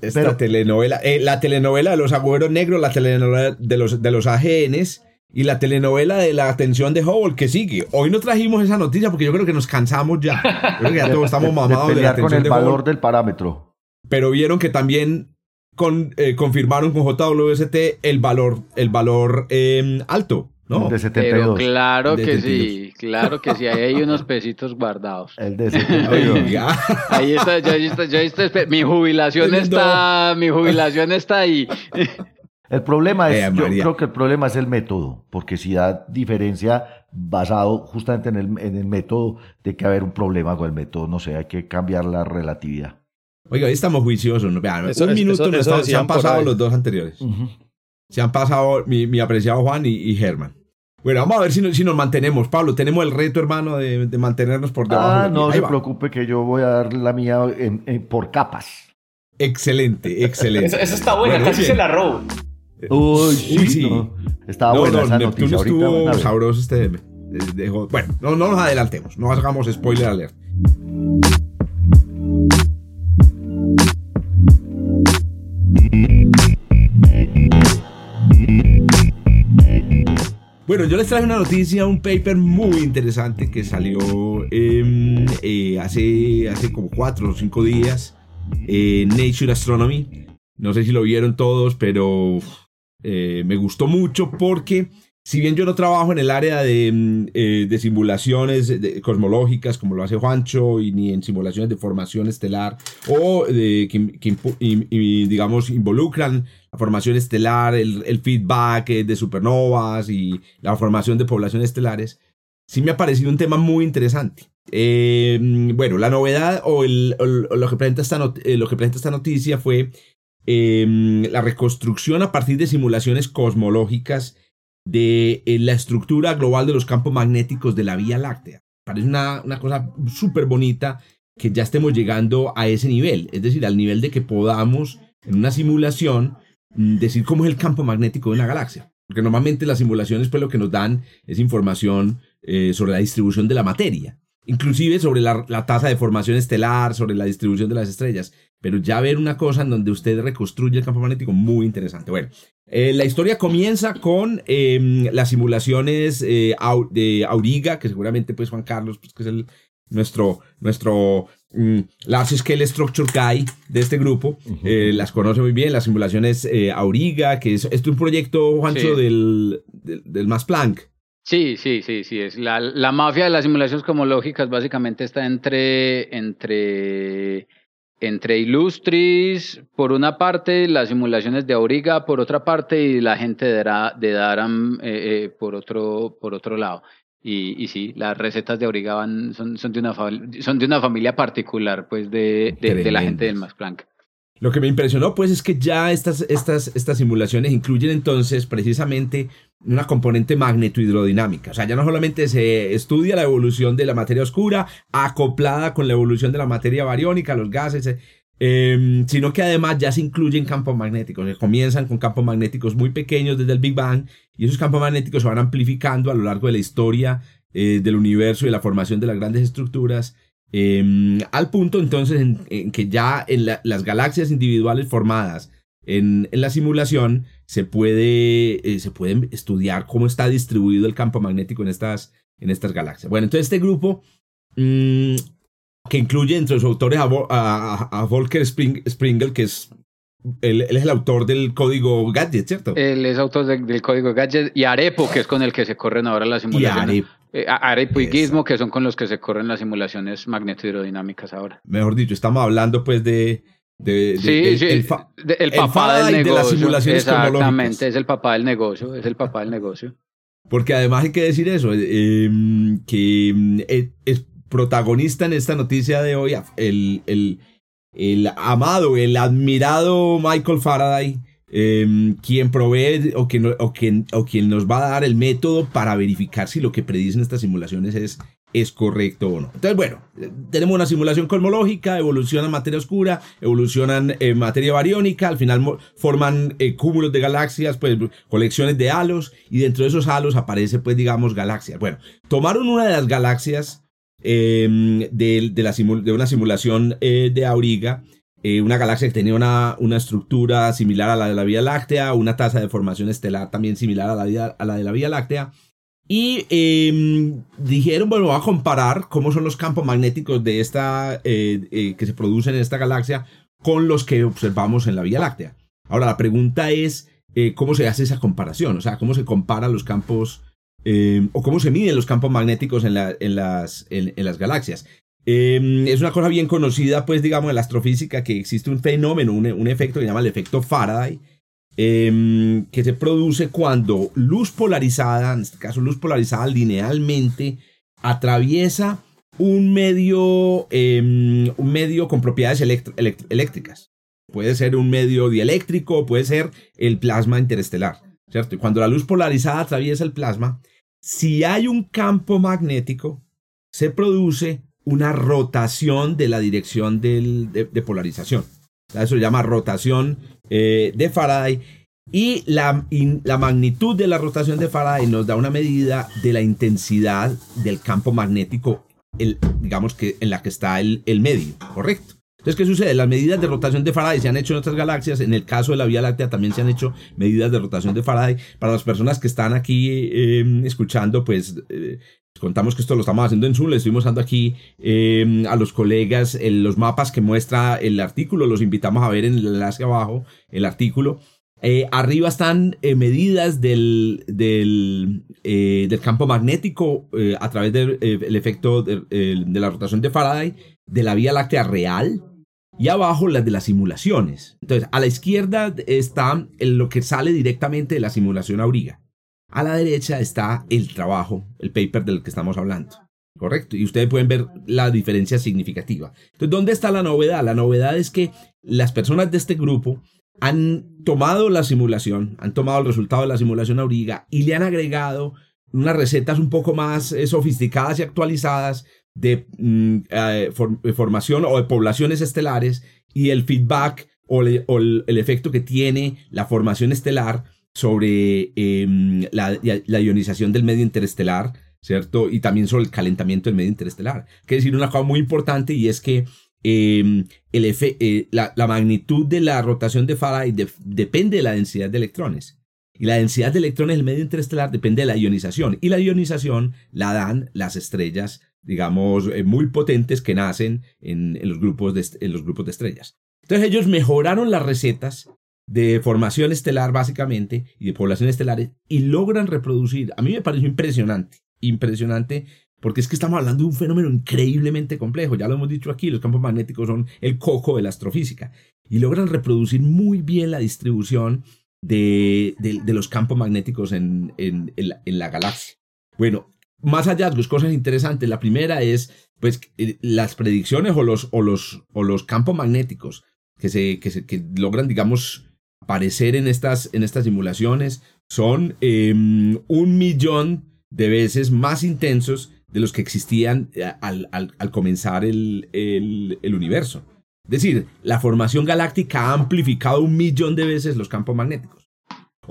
Esta telenovela, eh, la telenovela de los agüeros negros, la telenovela de los, de los AGNs y la telenovela de la atención de Hubble que sigue. Hoy no trajimos esa noticia porque yo creo que nos cansamos ya. Creo que ya todos estamos mamados de, con el valor del parámetro. Pero vieron que también con, eh, confirmaron con JWST el valor, el valor em, alto. ¿No? de 72. Pero claro que sí, claro que sí, ahí hay unos pesitos guardados. El de 72. ahí está, yo, yo, yo, mi jubilación está, mi jubilación está ahí. El problema es, eh, yo creo que el problema es el método, porque si da diferencia basado justamente en el, en el método, de que haber un problema con el método, no sé, hay que cambiar la relatividad. Oiga, ahí estamos juiciosos, ¿no? Vean, un minuto se han pasado los dos anteriores. Se han pasado mi, mi apreciado Juan y, y Germán. Bueno, vamos a ver si, si nos mantenemos. Pablo, tenemos el reto, hermano, de, mantenernos por debajo. Ah, no se preocupe que yo voy a dar la mía por capas. Excelente, excelente. Esa, está buena, casi se la robo. Uy, sí, Estaba buena esa noticia. Estuvo sabroso este. bueno, no, no nos adelantemos, no hagamos spoiler alert. Bueno, yo les traje una noticia, un paper muy interesante que salió em, eh, hace, hace como cuatro o cinco días en Nature Astronomy. No sé si lo vieron todos, pero eh, me gustó mucho porque si bien yo no trabajo en el área de, mm, eh, simulaciones cosmológicas como lo hace Juancho y ni en simulaciones de formación estelar o de, que, digamos involucran la formación estelar, el, feedback eh, de supernovas y la formación de poblaciones estelares, sí me ha parecido un tema muy interesante. Mm, bueno, la novedad o, lo, que presenta esta lo que presenta esta noticia fue Em, la reconstrucción a partir de simulaciones cosmológicas de eh, la estructura global de los campos magnéticos de la Vía Láctea. Parece una, una cosa súper bonita que ya estemos llegando a ese nivel, es decir, al nivel de que podamos en una simulación mm, decir cómo es el campo magnético de una galaxia. Porque normalmente las simulaciones pues lo que nos dan es información eh, sobre la distribución de la materia, inclusive sobre la, la tasa de formación estelar, sobre la distribución de las estrellas pero ya ver una cosa en donde usted reconstruye el campo magnético muy interesante. Bueno, eh, la historia comienza con em, las simulaciones eh, de Auriga, que seguramente pues Juan Carlos, pues, que es el, nuestro, nuestro mm, Large Scale Structure Guy de este grupo, eh, las conoce muy bien, las simulaciones Auriga, que es, es un proyecto, Juancho, del, del, del Max Planck. Sí, sí, sí, sí. Es la, la mafia de las simulaciones cosmológicas básicamente está entre, entre entre Illustris, por una parte, las simulaciones de Auriga, por otra parte, y la gente de, de Daram, eh, eh, por, otro, por otro lado. Y, y sí, las recetas de Auriga van, son, son, de una, son de una familia particular, pues, de, de, la gente del Max Planck. Lo que me impresionó, pues, es que ya estas, estas, estas simulaciones incluyen entonces precisamente una componente magnetohidrodinámica. O sea, ya no solamente se estudia la evolución de la materia oscura acoplada con la evolución de la materia bariónica, los gases, em, sino que además ya se incluyen campos magnéticos. Se comienzan con campos magnéticos muy pequeños desde el Big Bang y esos campos magnéticos se van amplificando a lo largo de la historia eh, del universo y la formación de las grandes estructuras. Em, al punto entonces en, que ya en las galaxias individuales formadas en, la simulación se puede, eh, se estudiar cómo está distribuido el campo magnético en estas, en estas galaxias. Bueno, entonces este grupo, mm, que incluye entre los autores a, Volker Springel, que es él, es el autor del código Gadget, ¿cierto? Él es autor del código Gadget y Arepo, que es con el que se corren ahora las simulaciones. Y Arepo, y Gizmo, que son con los que se corren las simulaciones magnetohidrodinámicas ahora. Mejor dicho, estamos hablando pues de, de, sí, el, papá del negocio. De las simulaciones Exactamente, es el papá del negocio, es el papá del negocio. Porque además hay que decir eso, eh, em, que em, es protagonista en esta noticia de hoy el, el, el amado, el admirado Michael Faraday, em, quien provee o, quien, o, quien, nos va a dar el método para verificar si lo que predicen estas simulaciones es es correcto o no. Entonces, bueno, tenemos una simulación cosmológica, evolucionan materia oscura, evolucionan materia bariónica, al final forman eh, cúmulos de galaxias, pues colecciones de halos, y dentro de esos halos aparece, pues, digamos, galaxias. Bueno, tomaron una de las galaxias em, de, de, una simulación eh, de Auriga, una galaxia que tenía una, una, estructura similar a la de la Vía Láctea, una tasa de formación estelar también similar a la, la de la Vía Láctea, y em, dijeron, bueno, vamos a comparar cómo son los campos magnéticos de esta, eh, eh, que se producen en esta galaxia con los que observamos en la Vía Láctea. Ahora, la pregunta es, eh, ¿cómo se hace esa comparación? O sea, ¿cómo se comparan los campos, em, o cómo se miden los campos magnéticos en, la, en, las, galaxias? Em, es una cosa bien conocida, pues, digamos, en la astrofísica, que existe un fenómeno, un, efecto que se llama el efecto Faraday, Em, que se produce cuando luz polarizada, en este caso luz polarizada linealmente, atraviesa un medio, un medio con propiedades eléctricas. Puede ser un medio dieléctrico, puede ser el plasma interestelar, ¿cierto? Y cuando la luz polarizada atraviesa el plasma, si hay un campo magnético, se produce una rotación de la dirección de, polarización. Eso se llama rotación eh, de Faraday. Y la, la, magnitud de la rotación de Faraday nos da una medida de la intensidad del campo magnético, digamos que en la que está el, el medio, ¿correcto? Entonces, ¿qué sucede? Las medidas de rotación de Faraday se han hecho en otras galaxias. En el caso de la Vía Láctea también se han hecho medidas de rotación de Faraday. Para las personas que están aquí em, escuchando, pues eh, contamos que esto lo estamos haciendo en Zoom. Le estoy mostrando aquí em, a los colegas los mapas que muestra el artículo. Los invitamos a ver en el enlace abajo el artículo. Eh, arriba están eh, medidas del, del, del, campo magnético a través del efecto de la rotación de Faraday de la Vía Láctea real y abajo las de las simulaciones. Entonces, a la izquierda está lo que sale directamente de la simulación auriga. A la derecha está el trabajo, el paper del que estamos hablando. Correcto. Y ustedes pueden ver la diferencia significativa. Entonces, ¿dónde está la novedad? La novedad es que las personas de este grupo han tomado la simulación, han tomado el resultado de la simulación auriga y le han agregado unas recetas un poco más eh, sofisticadas y actualizadas de mm, eh, formación o de poblaciones estelares y el feedback o, el, efecto que tiene la formación estelar sobre em, la, ionización del medio interestelar, ¿cierto? Y también sobre el calentamiento del medio interestelar. Quiere decir una cosa muy importante y es que em, el eh, la, magnitud de la rotación de Faraday depende de la densidad de electrones. Y la densidad de electrones del medio interestelar depende de la ionización. Y la ionización la dan las estrellas digamos, eh, muy potentes que nacen en, los grupos de, en los grupos de estrellas. Entonces ellos mejoraron las recetas de formación estelar básicamente y de población estelares y logran reproducir. A mí me pareció impresionante, impresionante, porque es que estamos hablando de un fenómeno increíblemente complejo. Ya lo hemos dicho aquí, los campos magnéticos son el coco de la astrofísica y logran reproducir muy bien la distribución de, de, los campos magnéticos en, en, en la galaxia. Bueno, más hallazgos, cosas interesantes. La primera es, pues, eh, las predicciones o los, o los, o los campos magnéticos que, se, que, se, que logran, digamos, aparecer en estas, en estas simulaciones son em, un millón de veces más intensos de los que existían eh, al, al, al comenzar el, el, el universo. Es decir, la formación galáctica ha amplificado un millón de veces los campos magnéticos.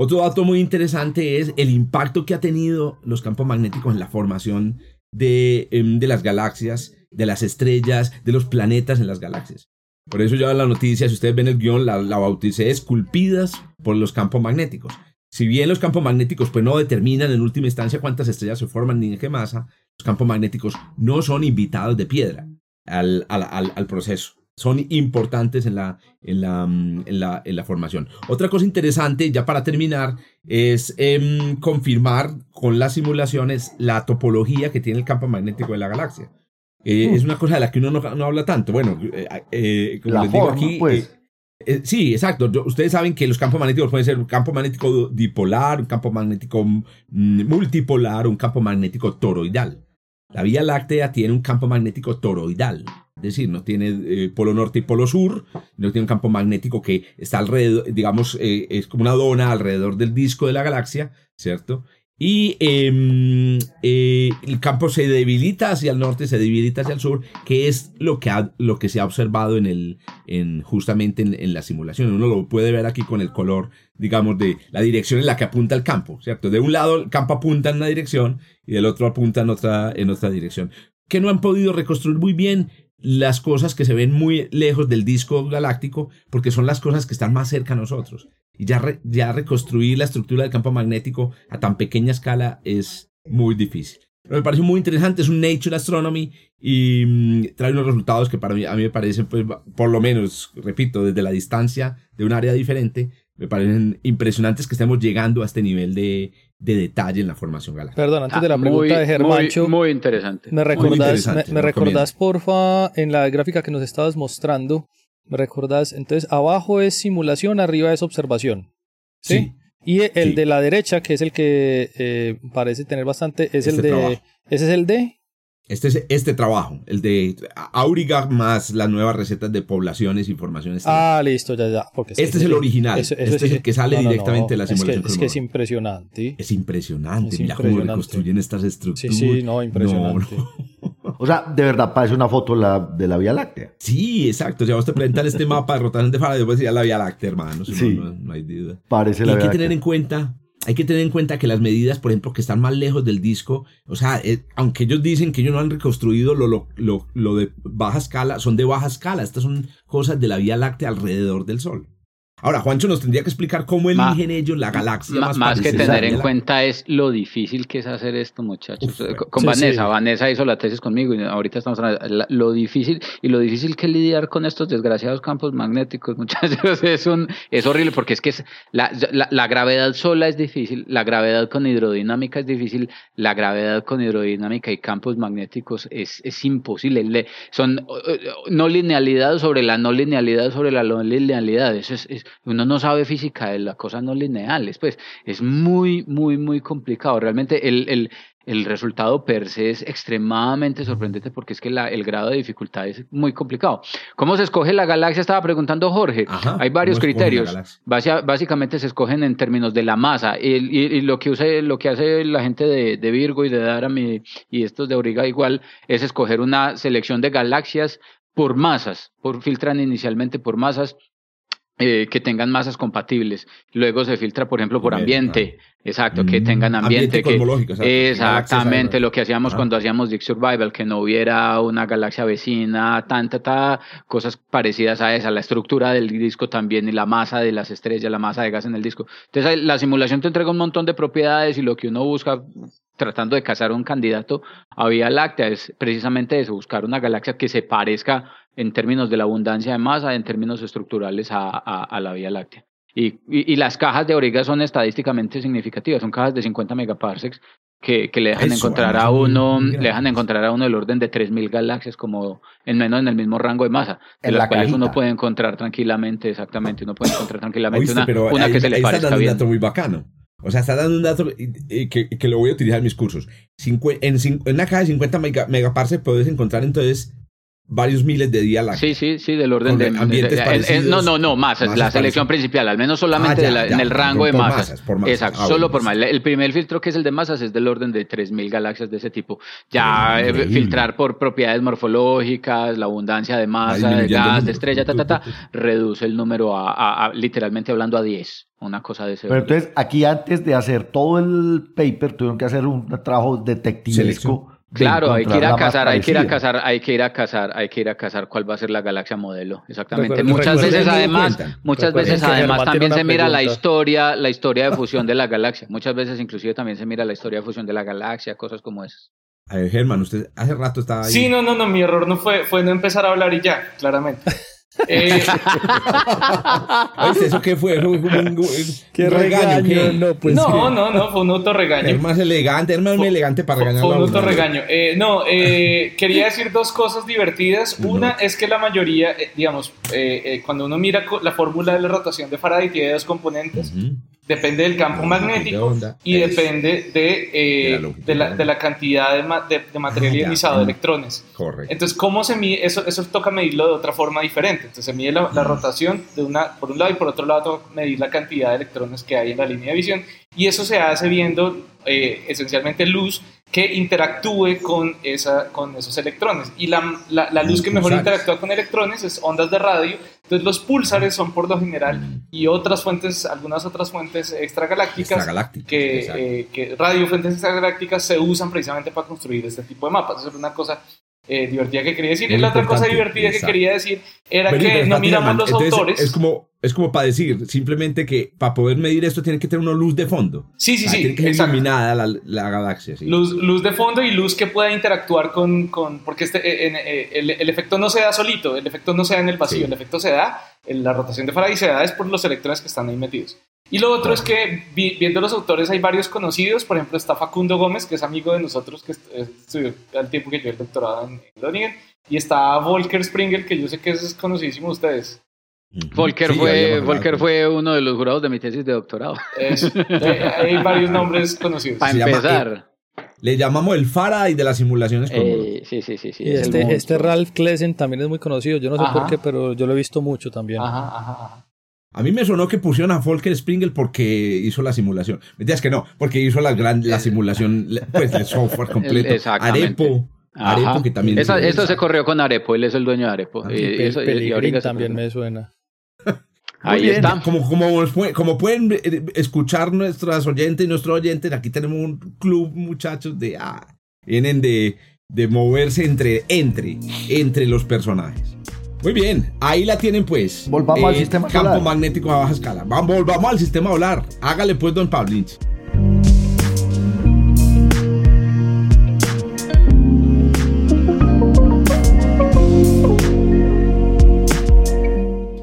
Otro dato muy interesante es el impacto que ha tenido los campos magnéticos en la formación de, em, de las galaxias, de las estrellas, de los planetas en las galaxias. Por eso ya la noticia, si ustedes ven el guion, la, la bauticé esculpidas por los campos magnéticos. Si bien los campos magnéticos pues, no determinan en última instancia cuántas estrellas se forman ni en qué masa, los campos magnéticos no son invitados de piedra al, al, al proceso son importantes en la, en la, mm, en la, en la formación. Otra cosa interesante, ya para terminar, es em, confirmar con las simulaciones la topología que tiene el campo magnético de la galaxia. Eh, mm. Es una cosa de la que uno no, habla tanto. Bueno, eh, eh, como les digo aquí, pues. sí, exacto. Ustedes saben que los campos magnéticos pueden ser un campo magnético dipolar, un campo magnético mm, multipolar, un campo magnético toroidal. La Vía Láctea tiene un campo magnético toroidal. Es decir, no tiene eh, polo norte y polo sur, no tiene un campo magnético que está alrededor, digamos, eh, es como una dona alrededor del disco de la galaxia, ¿cierto? Y em, eh, el campo se debilita hacia el norte, se debilita hacia el sur, que es lo que, lo que se ha observado en el, en, justamente en, la simulación. Uno lo puede ver aquí con el color, digamos, de la dirección en la que apunta el campo, ¿cierto? De un lado el campo apunta en una dirección y del otro apunta en otra, en otra dirección. Que no han podido reconstruir muy bien, las cosas que se ven muy lejos del disco galáctico porque son las cosas que están más cerca a nosotros. Y ya, ya reconstruir la estructura del campo magnético a tan pequeña escala es muy difícil. Pero me parece muy interesante, es un Nature Astronomy y mm, trae unos resultados que para mí, a mí me parecen, pues, por lo menos, repito, desde la distancia de un área diferente, me parecen impresionantes que estemos llegando a este nivel de, de detalle en la formación galáctica. Perdón, antes de la ah, pregunta de Germancho. Muy, interesante. ¿Me recordás, me, recordás porfa, en la gráfica que nos estabas mostrando? ¿Me recordás? Entonces, abajo es simulación, arriba es observación. ¿Sí? y el de la derecha, que es el que eh, parece tener bastante, es el este de. ¿Ese es el de? Este es este trabajo, el de Auriga más las nuevas recetas de poblaciones y formaciones. Ah, listo, ya, ya. este es el original. este es el que sale directamente de la simulación. Es que, es, impresionante. Es impresionante. Mira cómo reconstruyen estas estructuras. Sí, sí, no, impresionante. O sea, de verdad parece una foto la, de la Vía Láctea. Sí, exacto. Si vamos a presentar este mapa de rotación de Faraday, pues sería la Vía Láctea, hermano. Sí. No, hay duda. Parece la y hay que tener en cuenta hay que tener en cuenta que las medidas, por ejemplo, que están más lejos del disco, o sea, eh, aunque ellos dicen que ellos no han reconstruido lo, lo, lo, lo de baja escala, son de baja escala. Estas son cosas de la Vía Láctea alrededor del Sol. Ahora, Juancho nos tendría que explicar cómo eligen ellos la galaxia más Más que tener en cuenta es lo difícil que es hacer esto, muchachos. con Vanessa, Vanessa hizo la tesis conmigo y ahorita estamos hablando lo difícil y lo difícil que lidiar con estos desgraciados campos magnéticos, muchachos, es un es horrible porque es que es, la, la, gravedad sola es difícil, la gravedad con hidrodinámica es difícil, la gravedad con hidrodinámica y campos magnéticos es, es imposible. son no linealidad sobre la no linealidad sobre la no linealidad. Eso es uno no sabe física de las cosas no lineales, pues es muy, muy, muy complicado. Realmente el, el, el resultado per se es extremadamente sorprendente porque es que la, el grado de dificultad es muy complicado. ¿Cómo se escoge la galaxia? Estaba preguntando Jorge. Hay varios criterios. básicamente se escogen en términos de la masa. Y, y, lo, que use, lo que hace la gente de, de Virgo y de Daram y, y estos de Auriga igual es escoger una selección de galaxias por masas, por, filtran inicialmente por masas eh, que tengan masas compatibles. Luego se filtra, por ejemplo, por ambiente. Exacto, que tengan mm, ambiente. que, exactamente, lo que hacíamos cuando hacíamos Dick Survival, que no hubiera una galaxia vecina, tanta, tanta, cosas parecidas a esa. La estructura del disco también y la masa de las estrellas, la masa de gas en el disco. Entonces, la simulación te entrega un montón de propiedades y lo que uno busca tratando de cazar un candidato a Vía Láctea es precisamente eso, buscar una galaxia que se parezca en términos de la abundancia de masa, en términos estructurales a, a, la Vía Láctea. Y, y, las cajas de Auriga son estadísticamente significativas, son cajas de 50 megaparsecs que, que le dejan encontrar a uno, le dejan encontrar a uno el orden de 3000 galaxias como en menos en el mismo rango de masa, de las cuales uno puede encontrar tranquilamente, exactamente, uno puede encontrar tranquilamente una, una que se le parezca bien. un dato muy bacano. O sea, está dando un dato que, que, lo voy a utilizar en mis cursos. en, en, una caja de 50 megaparsecs puedes encontrar entonces varios miles de días Sí, sí, sí, del orden de, ambientes No, no, no, masas, la selección principal, al menos solamente ah, en el rango de masas. Exacto, ah, solo por masas. El primer filtro que es el de masas es del orden de 3.000 galaxias de ese tipo. Ya eh, filtrar por propiedades morfológicas, la abundancia de masa, de gas, de estrella, ta, ta, ta, reduce el número a, literalmente hablando a 10 una cosa de ese. Pero entonces, aquí antes de hacer todo el paper, tuvieron que hacer un trabajo detectivesco Claro, hay que ir a cazar, hay que ir a cazar, hay que ir a cazar, hay que ir a cazar cuál va a ser la galaxia modelo. Exactamente. muchas veces además, muchas veces además también se mira la historia, la historia de fusión de la galaxia. Muchas veces inclusive también se mira la historia de fusión de la galaxia, cosas como esas. A ver, Germán, usted hace rato estaba ahí. Sí, no, no, no, mi error no fue, fue no empezar a hablar y ya, claramente. Eh... ¿Eso qué fue? ¿Fue como un, ¿Qué regaño? No, pues no, no, no, fue un autorregaño. Es más elegante, es más elegante para regañar. Fue un autorregaño. Eh, no, eh, quería decir dos cosas divertidas. Una es que la mayoría, eh, digamos, eh, cuando uno mira la fórmula de la rotación de Faraday tiene dos componentes. Depende del campo magnético y depende de, eh, de, la, de, la, cantidad de, material ah, ionizado, de electrones. Correcto. Entonces, ¿cómo se mide? Eso, eso toca medirlo de otra forma diferente. Entonces, se mide la, rotación de una, por un lado y por otro lado, medir la cantidad de electrones que hay en la línea de visión. Y eso se hace viendo eh, esencialmente luz que interactúe con, esa, con esos electrones. Y la, la, luz que mejor interactúa con electrones es ondas de radio. Entonces los pulsares son por lo general mm. y otras fuentes, algunas otras fuentes extragalácticas, que, eh, que radio fuentes extragalácticas se usan precisamente para construir este tipo de mapas. Eso es una cosa eh, divertida que quería decir. y la otra cosa divertida que quería decir era que no miramos los autores. Es como, es como para decir simplemente que para poder medir esto tiene que tener una luz de fondo. Sí, sí, sí. Tiene que ser iluminada la, la, galaxia. Luz, luz de fondo y luz que pueda interactuar con. con porque este, eh, eh, el, el, efecto no se da solito, el efecto no se da en el vacío, el efecto se da, en la rotación de Faraday se da es por los electrones que están ahí metidos. Y lo otro es que viendo los autores hay varios conocidos, por ejemplo está Facundo Gómez, que es amigo de nosotros, que estudió al tiempo que yo el doctorado en Groningen, y está Volker Springer, que yo sé que es conocidísimo de ustedes. Volker, fue, Volker fue uno de los jurados de mi tesis de doctorado. Eh, hay varios nombres conocidos. Para empezar. le llamamos el Faraday de las simulaciones eh, Sí, sí, sí. sí este, este Ralph Klesen también es muy conocido. Yo no sé por qué, pero yo lo he visto mucho también. Ajá, ajá, A mí me sonó que pusieron a Volker Springel porque hizo la simulación. Me digas que no, porque hizo la gran la simulación, pues el software completo. Arepo. Arepo que también. Eso se corrió con Arepo, él es el dueño de Arepo. Ah, y, eso, y también me suena. Ahí está. Como, como, como, pueden eh, escuchar nuestras oyentes y nuestros oyentes, aquí tenemos un club, muchachos, de. Ah, vienen de, de moverse entre, entre, entre los personajes. Muy bien, ahí la tienen pues. Volvamos al eh, sistema Campo magnético a baja escala. Vamos, volvamos al sistema solar. Hágale pues, don Pablinch.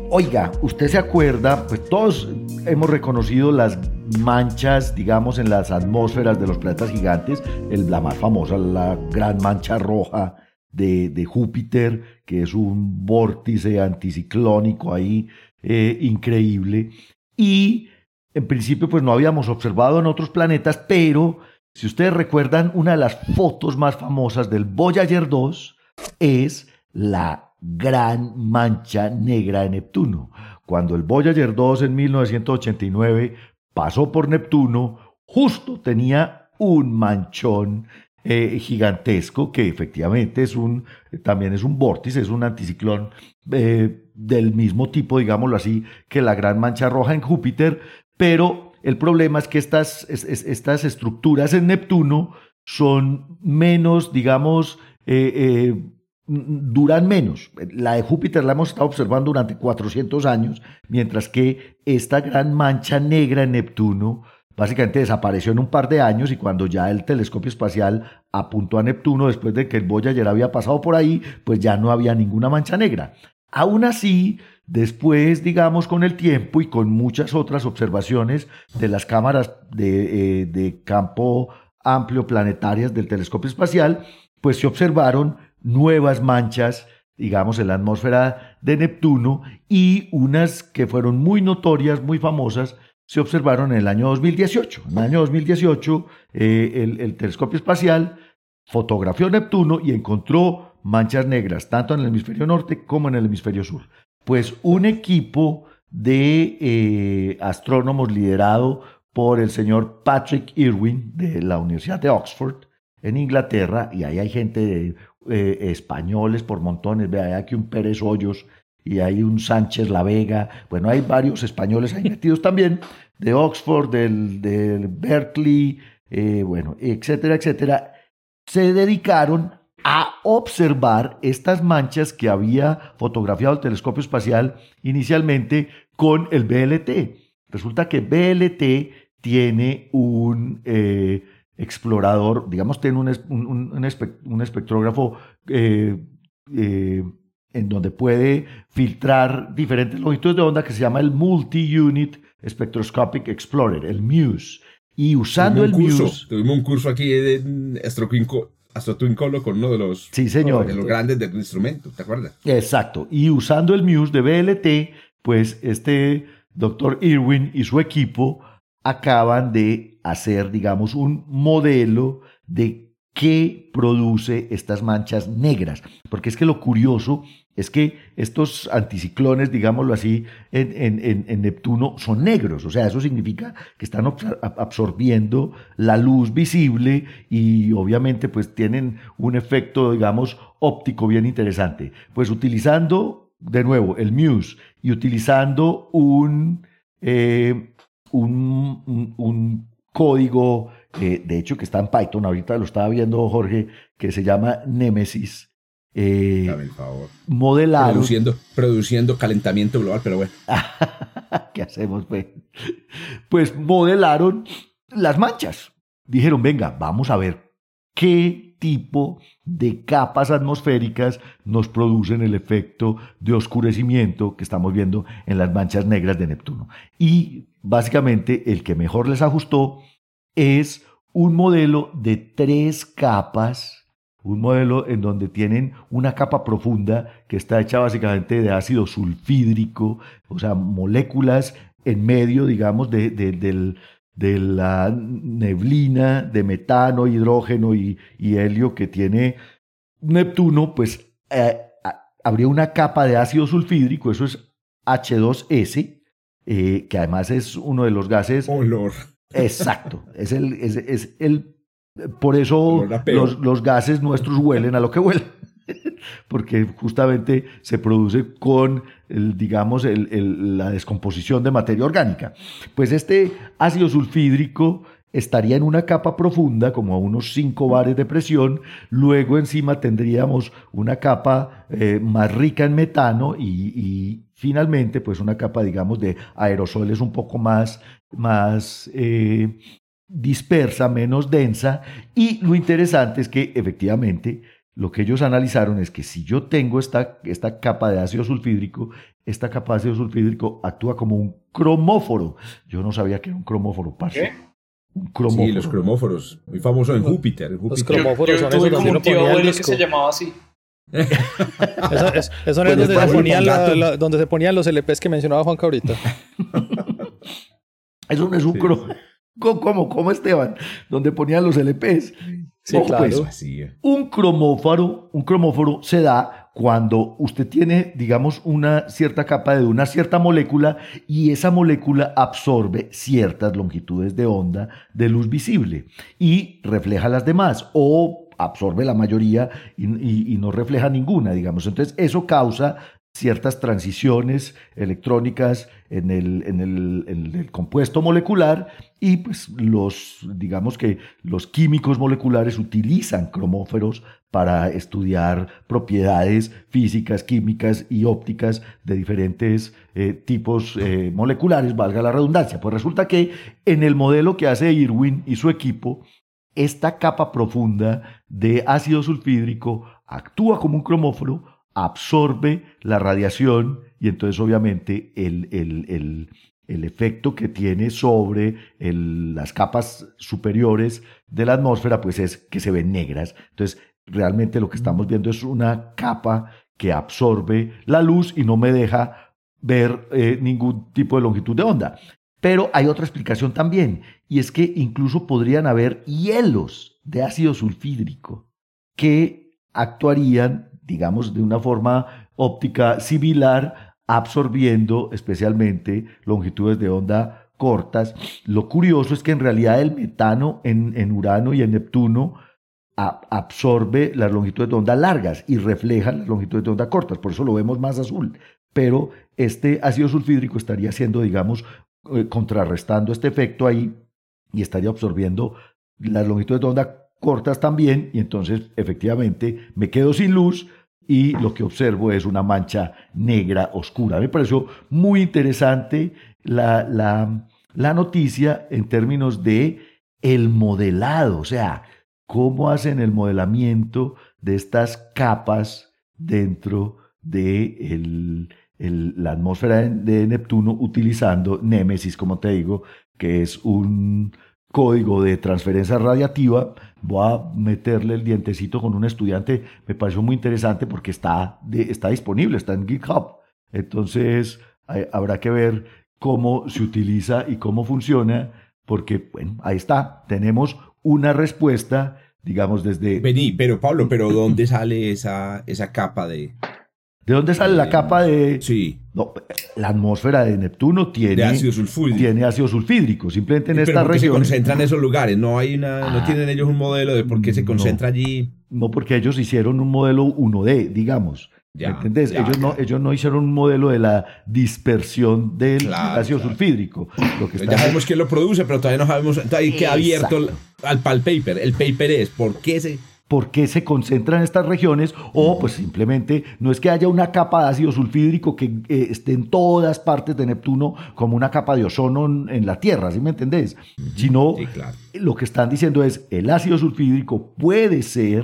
Oiga, usted se acuerda, pues todos hemos reconocido las manchas, digamos, en las atmósferas de los planetas gigantes, el, la más famosa, la gran mancha roja de, Júpiter, que es un vórtice anticiclónico ahí eh, increíble. Y en principio, pues no habíamos observado en otros planetas, pero si ustedes recuerdan, una de las fotos más famosas del Voyager 2 es la gran mancha negra de Neptuno. Cuando el Voyager 2 en 1989 pasó por Neptuno, justo tenía un manchón eh, gigantesco que efectivamente es un, también es un vórtice, es un anticiclón eh, del mismo tipo, digámoslo así, que la gran mancha roja en Júpiter, pero el problema es que estas, estas estructuras en Neptuno son menos, digamos, eh, duran menos. La de Júpiter la hemos estado observando durante 400 años, mientras que esta gran mancha negra en Neptuno básicamente desapareció en un par de años y cuando ya el telescopio espacial apuntó a Neptuno después de que el Voyager había pasado por ahí, pues ya no había ninguna mancha negra. Aún así, después, digamos, con el tiempo y con muchas otras observaciones de las cámaras de, eh, de campo amplio planetarias del telescopio espacial, pues se observaron nuevas manchas, digamos, en la atmósfera de Neptuno y unas que fueron muy notorias, muy famosas, se observaron en el año 2018. En el año 2018, eh, el, telescopio espacial fotografió Neptuno y encontró manchas negras, tanto en el hemisferio norte como en el hemisferio sur. Pues un equipo de eh, astrónomos liderado por el señor Patrick Irwin de la Universidad de Oxford en Inglaterra, y ahí hay gente eh, españoles por montones, vea, hay aquí un Pérez Hoyos y hay un Sánchez La Vega, bueno, hay varios españoles ahí metidos también, de Oxford, del, de Berkeley, eh, bueno, etcétera, etcétera, se dedicaron a observar estas manchas que había fotografiado el telescopio espacial inicialmente con el BLT. Resulta que BLT tiene un... Eh, explorador, digamos, tiene un, un, espectrógrafo eh, eh, en donde puede filtrar diferentes longitudes de onda que se llama el Multi-Unit Spectroscopic Explorer, el MUSE. Y usando el MUSE... Tuvimos un curso aquí de AstroTwinkolo con uno de los, sí, señor. de los grandes del instrumento, ¿te acuerdas? Exacto. Y usando el MUSE de BLT, pues este doctor Irwin y su equipo acaban de hacer, digamos, un modelo de qué produce estas manchas negras. Porque es que lo curioso es que estos anticiclones, digámoslo así, en, Neptuno son negros. O sea, eso significa que están absorbiendo la luz visible y obviamente pues tienen un efecto, digamos, óptico bien interesante. Pues utilizando, de nuevo, el MUSE y utilizando un... Eh, un, código, eh, de hecho que está en Python, ahorita lo estaba viendo Jorge, que se llama Nemesis. Eh, Dame el favor. Modelaron. Produciendo, produciendo calentamiento global, pero bueno. ¿Qué hacemos, pues? Pues modelaron las manchas. Dijeron, venga, vamos a ver qué tipo de capas atmosféricas nos producen el efecto de oscurecimiento que estamos viendo en las manchas negras de Neptuno. Y básicamente el que mejor les ajustó es un modelo de tres capas, un modelo en donde tienen una capa profunda que está hecha básicamente de ácido sulfídrico, o sea, moléculas en medio, digamos, del, de la neblina de metano, hidrógeno y, helio que tiene Neptuno, pues eh, habría una capa de ácido sulfídrico, eso es H2S, eh, que además es uno de los gases. Olor. Exacto, es el, es, el por eso los, los, gases nuestros huelen a lo que huelen, porque justamente se produce con, el, digamos, el, la descomposición de materia orgánica. Pues este ácido sulfídrico estaría en una capa profunda, como a unos 5 bares de presión, luego encima tendríamos una capa eh, más rica en metano y, finalmente pues una capa digamos de aerosoles un poco más, más eh, dispersa, menos densa y lo interesante es que efectivamente lo que ellos analizaron es que si yo tengo esta, esta capa de ácido sulfídrico, esta capa de ácido sulfídrico actúa como un cromóforo. Yo no sabía que era un cromóforo, parce. Sí, los cromóforos, muy famoso en Júpiter. Los cromóforos son esos uno ponía el disco. que se llamaba así. eso, es, eso es donde, se ponían donde se ponían los LPs que mencionaba Juan ahorita. eso no es un cromóforo. ¿Cómo, ¿Cómo, Esteban? Donde ponían los LPs. Sí, claro. Pues, un cromóforo, un cromóforo se da cuando usted tiene, digamos, una cierta capa de una cierta molécula y esa molécula absorbe ciertas longitudes de onda de luz visible y refleja las demás o absorbe la mayoría y, no refleja ninguna, digamos. Entonces, eso causa ciertas transiciones electrónicas en el, en el, compuesto molecular y pues los, digamos que los químicos moleculares utilizan cromóferos para estudiar propiedades físicas, químicas y ópticas de diferentes eh, tipos eh, moleculares, valga la redundancia. Pues resulta que en el modelo que hace Irwin y su equipo, esta capa profunda de ácido sulfídrico actúa como un cromóforo, absorbe la radiación y entonces obviamente el, el, el, efecto que tiene sobre las capas superiores de la atmósfera pues es que se ven negras. Entonces realmente lo que estamos viendo es una capa que absorbe la luz y no me deja ver eh, ningún tipo de longitud de onda. Pero hay otra explicación también, y es que incluso podrían haber hielos de ácido sulfídrico que actuarían digamos, de una forma óptica similar, absorbiendo especialmente longitudes de onda cortas. Lo curioso es que en realidad el metano en, Urano y en Neptuno absorbe las longitudes de onda largas y refleja las longitudes de onda cortas, por eso lo vemos más azul. Pero este ácido sulfídrico estaría siendo, digamos, eh, contrarrestando este efecto ahí y estaría absorbiendo las longitudes de onda cortas también y entonces efectivamente me quedo sin luz y lo que observo es una mancha negra oscura. Me pareció muy interesante la, la, la noticia en términos de el modelado, o sea, cómo hacen el modelamiento de estas capas dentro de el, la atmósfera de Neptuno utilizando Némesis, como te digo, que es un código de transferencia radiativa. Voy a meterle el dientecito con un estudiante. Me pareció muy interesante porque está, está disponible, está en GitHub. Entonces, habrá que ver cómo se utiliza y cómo funciona, porque, bueno, ahí está. Tenemos una respuesta, digamos, desde... Vení, pero Pablo, pero ¿dónde sale esa, esa capa de, ¿De dónde sale la capa de.? Sí. No, la atmósfera de Neptuno tiene. ácido sulfídrico. Tiene ácido sulfídrico. Simplemente en esta región. se concentra en esos lugares. No hay una. no ah. tienen ellos un modelo de por qué se concentra allí. No, porque ellos hicieron un modelo 1D, digamos. Ya, ¿Entendés? ellos, No, ellos no hicieron un modelo de la dispersión del ácido sulfídrico. Lo que ya sabemos quién lo produce, pero todavía no sabemos. Todavía queda abierto al, al paper. El paper es por qué se por qué se concentra en estas regiones o pues simplemente no es que haya una capa de ácido sulfídrico que eh, esté en todas partes de Neptuno como una capa de ozono en, la Tierra, ¿sí me entendés? Sino lo que están diciendo es el ácido sulfídrico puede ser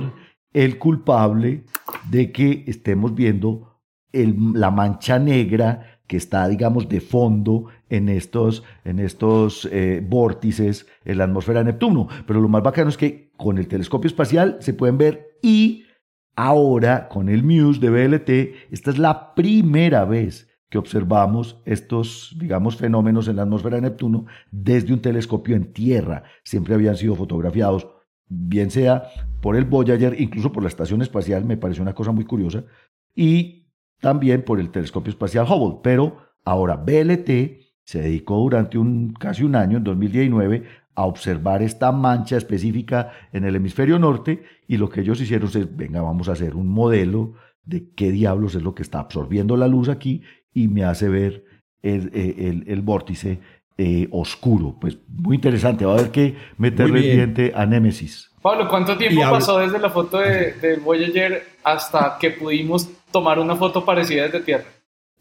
el culpable de que estemos viendo la mancha negra que está, digamos, de fondo en estos, en estos eh, vórtices en la atmósfera de Neptuno. Pero lo más bacano es que con el telescopio espacial se pueden ver y ahora con el MUSE de BLT, esta es la primera vez que observamos estos, digamos, fenómenos en la atmósfera de Neptuno desde un telescopio en tierra. Siempre habían sido fotografiados, bien sea por el Voyager, incluso por la estación espacial, me parece una cosa muy curiosa, y también por el telescopio espacial Hubble. Pero ahora BLT se dedicó durante un, casi un año, en 2019, a observar esta mancha específica en el hemisferio norte y lo que ellos hicieron es, venga, vamos a hacer un modelo de qué diablos es lo que está absorbiendo la luz aquí y me hace ver el, el, vórtice eh, oscuro. Pues muy interesante, va a haber que meterle diente a Némesis. Pablo, ¿cuánto tiempo pasó desde la foto de, del Voyager hasta que pudimos tomar una foto parecida desde Tierra?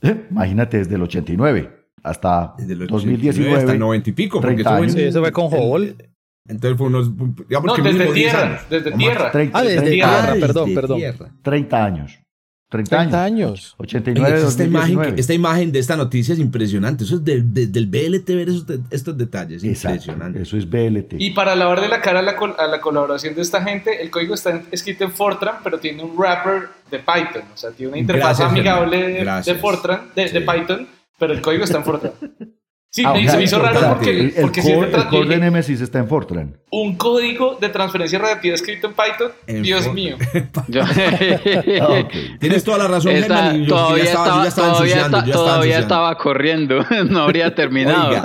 Eh, imagínate, desde el 89 hasta desde el 2019. Hasta el 90 y pico. Porque años. Sí, eso fue con Hubble. Entonces fue unos. Digamos no, desde tierra. Desde tierra. 30, ah, desde tierra, perdón, perdón. 30 años. 30, 30 años. 89, esta, imagen, esta imagen de esta noticia es impresionante. Eso es de, del BLT ver esos, estos detalles. Impresionante. Eso es BLT. Y para lavar de la cara a la, a la, colaboración de esta gente, el código está escrito en Fortran, pero tiene un wrapper de Python. O sea, tiene una interfaz amigable de, Fortran, de, de Python, pero el código está en Fortran. Sí, ah, se me hizo raro porque, el, porque core, el core de Nemesis está en Fortran. Un código de transferencia radiativa escrito en Python. Dios mío. Ah, Tienes toda la razón, Germán. todavía estaba, estaba, todavía, estaba, corriendo. no habría terminado.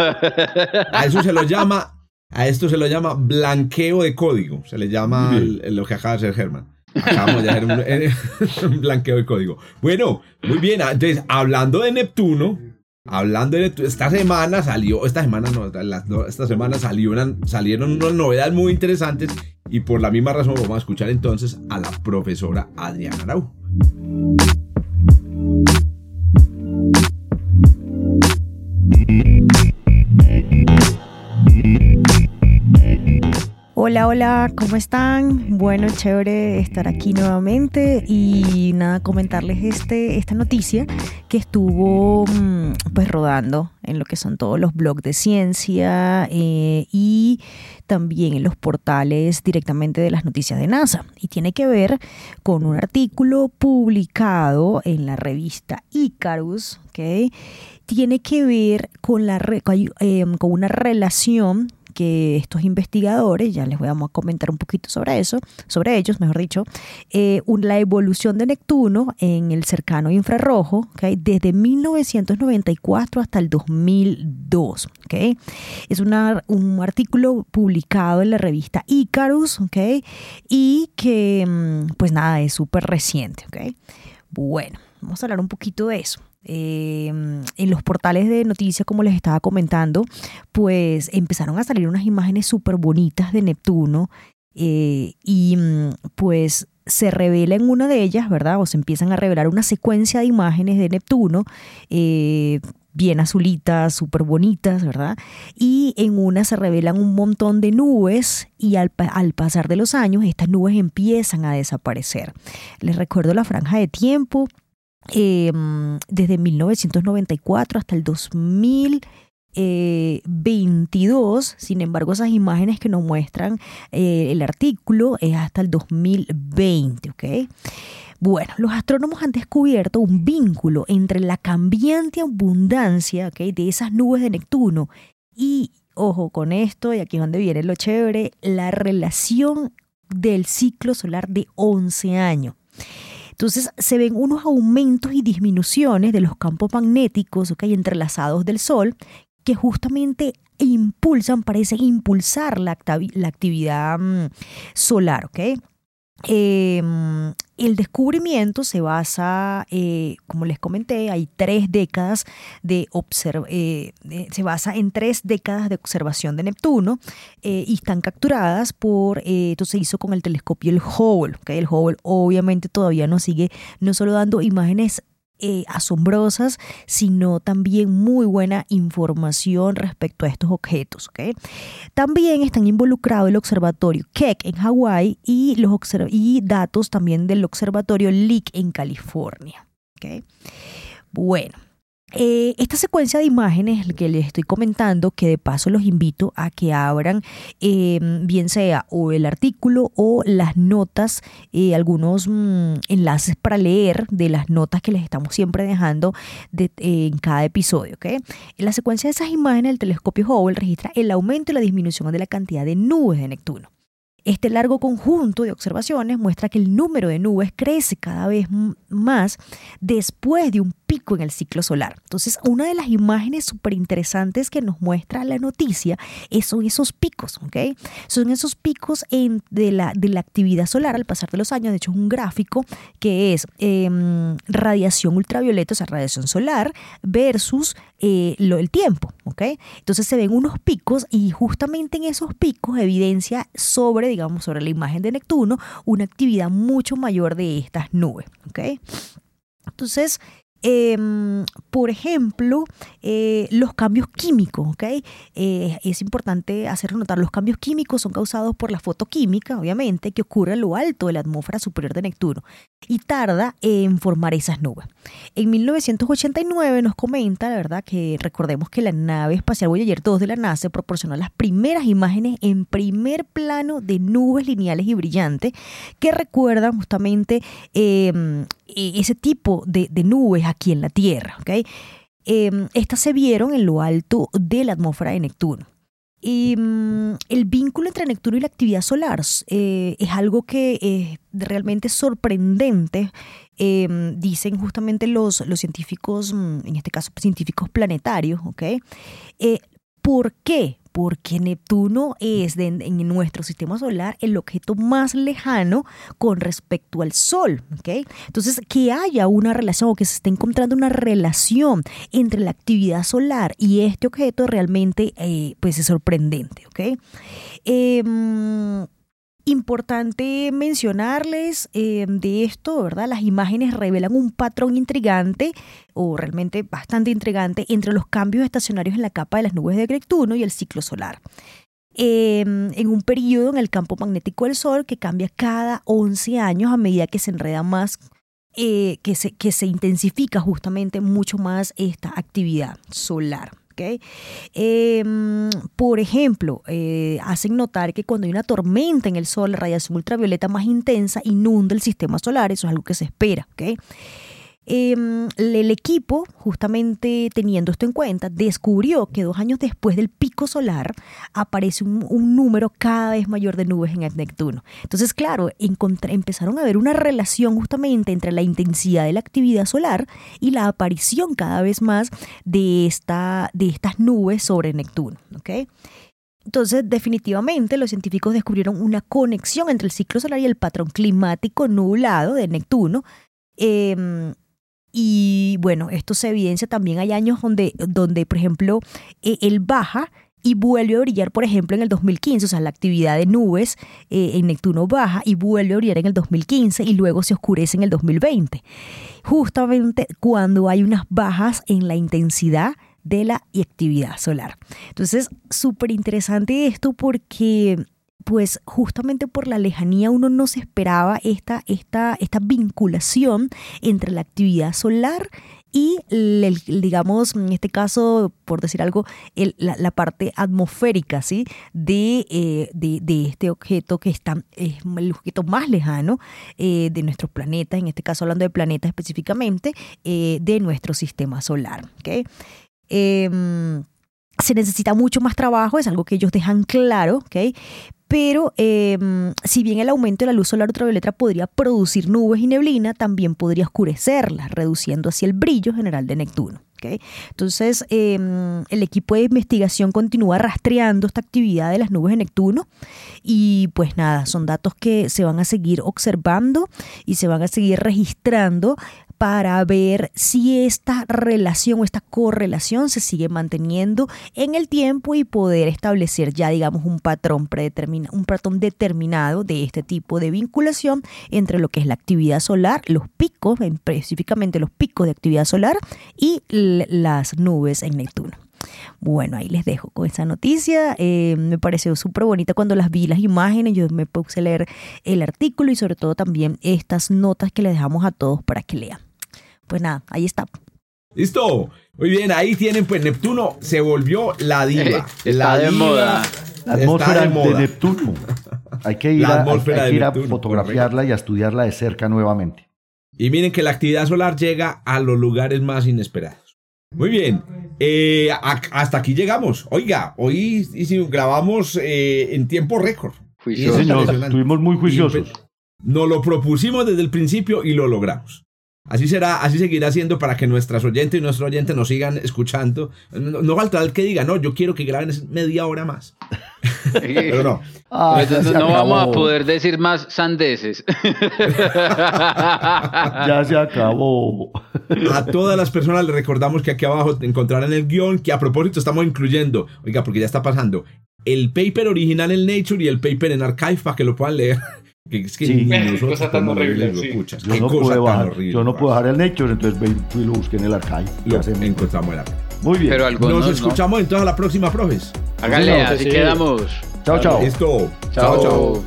a eso se lo llama, a esto se lo llama blanqueo de código. Se le llama lo que acaba de hacer Germán. Acabamos de hacer un, un blanqueo de código. Bueno, muy bien. Entonces, hablando de Neptuno Hablando de esta semana salió, esta semana no, esta semana salió salieron unas novedades muy interesantes y por la misma razón vamos a escuchar entonces a la profesora Adriana Arau. Hola, hola, ¿cómo están? Bueno, chévere estar aquí nuevamente y nada, comentarles este, esta noticia que estuvo mm, pues rodando en lo que son todos los blogs de ciencia eh, y también en los portales directamente de las noticias de NASA. Y tiene que ver con un artículo publicado en la revista Icarus, ¿ok? Tiene que ver con, la, eh, con una relación que estos investigadores, ya les voy a comentar un poquito sobre eso, sobre ellos, mejor dicho, eh, la evolución de Neptuno en el cercano infrarrojo, desde 1994 hasta el 2002. ¿okay? Es un artículo publicado en la revista Icarus, ¿okay? y que, mm, pues nada, es súper reciente. ¿okay? Bueno, vamos a hablar un poquito de eso. Em, en los portales de noticias, como les estaba comentando, pues empezaron a salir unas imágenes súper bonitas de Neptuno eh, y mm, pues se revela en una de ellas, ¿verdad? O se empiezan a revelar una secuencia de imágenes de Neptuno. Eh, bien azulitas, súper bonitas, ¿verdad? Y en una se revelan un montón de nubes y al, al, pasar de los años estas nubes empiezan a desaparecer. Les recuerdo la franja de tiempo, Em, desde 1994 hasta el 2022. Sin embargo, esas imágenes que nos muestran eh, el artículo es hasta el 2020. Bueno, los astrónomos han descubierto un vínculo entre la cambiante abundancia de esas nubes de Neptuno y, ojo con esto, y aquí es donde viene lo chévere, la relación del ciclo solar de 11 años. Entonces se ven unos aumentos y disminuciones de los campos magnéticos hay entrelazados del Sol que justamente impulsan, parecen impulsar la, la actividad mm, solar. ¿ok? Em, el descubrimiento se basa, eh, como les comenté, hay tres décadas de eh, se basa en tres décadas de observación de Neptuno eh, y están capturadas por, esto se hizo con el telescopio el Hubble, el Hubble obviamente todavía nos sigue no solo dando imágenes eh, asombrosas, sino también muy buena información respecto a estos objetos. También están involucrados el observatorio Keck en Hawái y, los datos también del observatorio Lick en California. Bueno, Eh, esta secuencia de imágenes que les estoy comentando, que de paso los invito a que abran, eh, bien sea o el artículo o las notas, eh, algunos mm, enlaces para leer de las notas que les estamos siempre dejando en cada episodio. ¿okay? En la secuencia de esas imágenes, el telescopio Hubble registra el aumento y la disminución de la cantidad de nubes de Neptuno. Este largo conjunto de observaciones muestra que el número de nubes crece cada vez más después de un pico en el ciclo solar. Entonces, una de las imágenes súper interesantes que nos muestra la noticia son esos picos, ¿ok? Son esos picos de, la, de la actividad solar al pasar de los años. De hecho, es un gráfico que es em, radiación ultravioleta, o sea, radiación solar, versus eh, lo, el tiempo, ¿ok? Entonces se ven unos picos y justamente en esos picos evidencia sobre, digamos, sobre la imagen de Neptuno, una actividad mucho mayor de estas nubes, ¿ok? Entonces, Em, por ejemplo, eh, los cambios químicos, ¿ok? Eh, es importante hacer notar, los cambios químicos son causados por la fotoquímica, obviamente, que ocurre a lo alto de la atmósfera superior de Neptuno y tarda en formar esas nubes. En 1989 nos comenta, la verdad, que recordemos que la nave espacial Voyager 2 de la NASA proporcionó las primeras imágenes en primer plano de nubes lineales y brillantes que recuerdan justamente em, e, ese tipo de, nubes aquí en la Tierra. Em, estas se vieron en lo alto de la atmósfera de Neptuno. Mm, el vínculo entre Neptuno y la actividad solar eh, es algo que es realmente sorprendente, em, dicen justamente los, los científicos, mm, en este caso científicos planetarios, ¿ok? Eh, ¿Por qué? Porque Neptuno es en nuestro sistema solar el objeto más lejano con respecto al Sol. ¿okay? Entonces, que haya una relación o que se esté encontrando una relación entre la actividad solar y este objeto realmente eh, pues es sorprendente. ¿okay? Em, Importante mencionarles eh, de esto, ¿verdad? Las imágenes revelan un patrón intrigante o realmente bastante intrigante entre los cambios estacionarios en la capa de las nubes de Neptuno y el ciclo solar. Em, en un periodo en el campo magnético del Sol que cambia cada 11 años a medida que se enreda más, eh, que, se, que se intensifica justamente mucho más esta actividad solar. Em, por ejemplo, eh, hacen notar que cuando hay una tormenta en el sol, la radiación ultravioleta más intensa inunda el sistema solar, eso es algo que se espera. ¿okay? Em, el equipo, justamente teniendo esto en cuenta, descubrió que dos años después del pico solar aparece un, número cada vez mayor de nubes en Neptuno. Entonces, claro, empezaron a ver una relación justamente entre la intensidad de la actividad solar y la aparición cada vez más de, esta, de estas nubes sobre Neptuno. Entonces, definitivamente, los científicos descubrieron una conexión entre el ciclo solar y el patrón climático nublado de Neptuno. Em, y bueno, esto se evidencia también. Hay años donde, donde por ejemplo, e, él baja y vuelve a brillar, por ejemplo, en el 2015, o sea, la actividad de nubes eh, en Neptuno baja y vuelve a brillar en el 2015 y luego se oscurece en el 2020. Justamente cuando hay unas bajas en la intensidad de la actividad solar. Entonces, súper interesante esto porque pues justamente por la lejanía uno no se esperaba esta, esta, esta vinculación entre la actividad solar y, digamos, en este caso, por decir algo, la, parte atmosférica ¿sí? Eh, de, de, este objeto que está, es el objeto más lejano eh, de nuestro planeta, en este caso hablando de planeta específicamente, eh, de nuestro sistema solar. ¿okay? Em, se necesita mucho más trabajo, es algo que ellos dejan claro, ¿ok? Pero em, si bien el aumento de la luz solar ultravioleta podría producir nubes y neblina, también podría oscurecerlas, reduciendo así el brillo general de Neptuno. Entonces, em, el equipo de investigación continúa rastreando esta actividad de las nubes de Neptuno y pues nada, son datos que se van a seguir observando y se van a seguir registrando para ver si esta relación o esta correlación se sigue manteniendo en el tiempo y poder establecer ya digamos un patrón predeterminado, un patrón determinado de este tipo de vinculación entre lo que es la actividad solar, los picos, específicamente los picos de actividad solar y las nubes en Neptuno. Bueno, ahí les dejo con esa noticia. Eh, me pareció súper bonita cuando las vi las imágenes. Yo me puse a leer el artículo y sobre todo también estas notas que le dejamos a todos para que lean. Pues nada, ahí está. Listo. Muy bien, ahí tienen, pues Neptuno se volvió la diva. Está de moda. La atmósfera de, Neptuno. Hay que ir, a, fotografiarla y a estudiarla de cerca nuevamente. Y miren que la actividad solar llega a los lugares más inesperados. Muy bien. Eh, hasta aquí llegamos. Oiga, hoy grabamos eh, en tiempo récord. Sí, señor. Estuvimos muy juiciosos. Nos lo propusimos desde el principio y lo logramos. Así será, así seguirá siendo para que nuestras oyentes y nuestros oyentes nos sigan escuchando. No, no falta el que diga, no, yo quiero que graben media hora más. Pero no. Ah, no, vamos a poder decir más sandeces. ya se acabó. A todas las personas les recordamos que aquí abajo encontrarán el guion que a propósito estamos incluyendo, oiga, porque ya está pasando, el paper original en Nature y el paper en Archive para que lo puedan leer. Que es que sí. cosa tan horrible. Yo, no puedo bajar, yo no puedo bajar el Nature, entonces fui y lo busqué en el archive. Lo encontramos el archive. Muy bien. Nos escuchamos entonces a la próxima, profes. Hágale, así quedamos. Chao, chao. Listo. Chao, chao.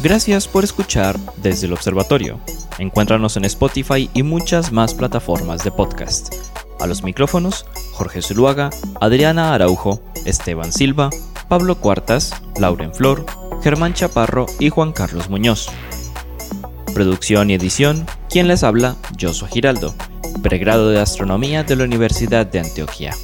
Gracias por escuchar desde el observatorio. Encuéntranos en Spotify y muchas más plataformas de podcast. A los micrófonos, Jorge Zuluaga, Adriana Araujo, Esteban Silva, Pablo Cuartas, Lauren Flor, Germán Chaparro y Juan Carlos Muñoz. Producción y edición, quien les habla, Josué Giraldo, pregrado de Astronomía de la Universidad de Antioquia.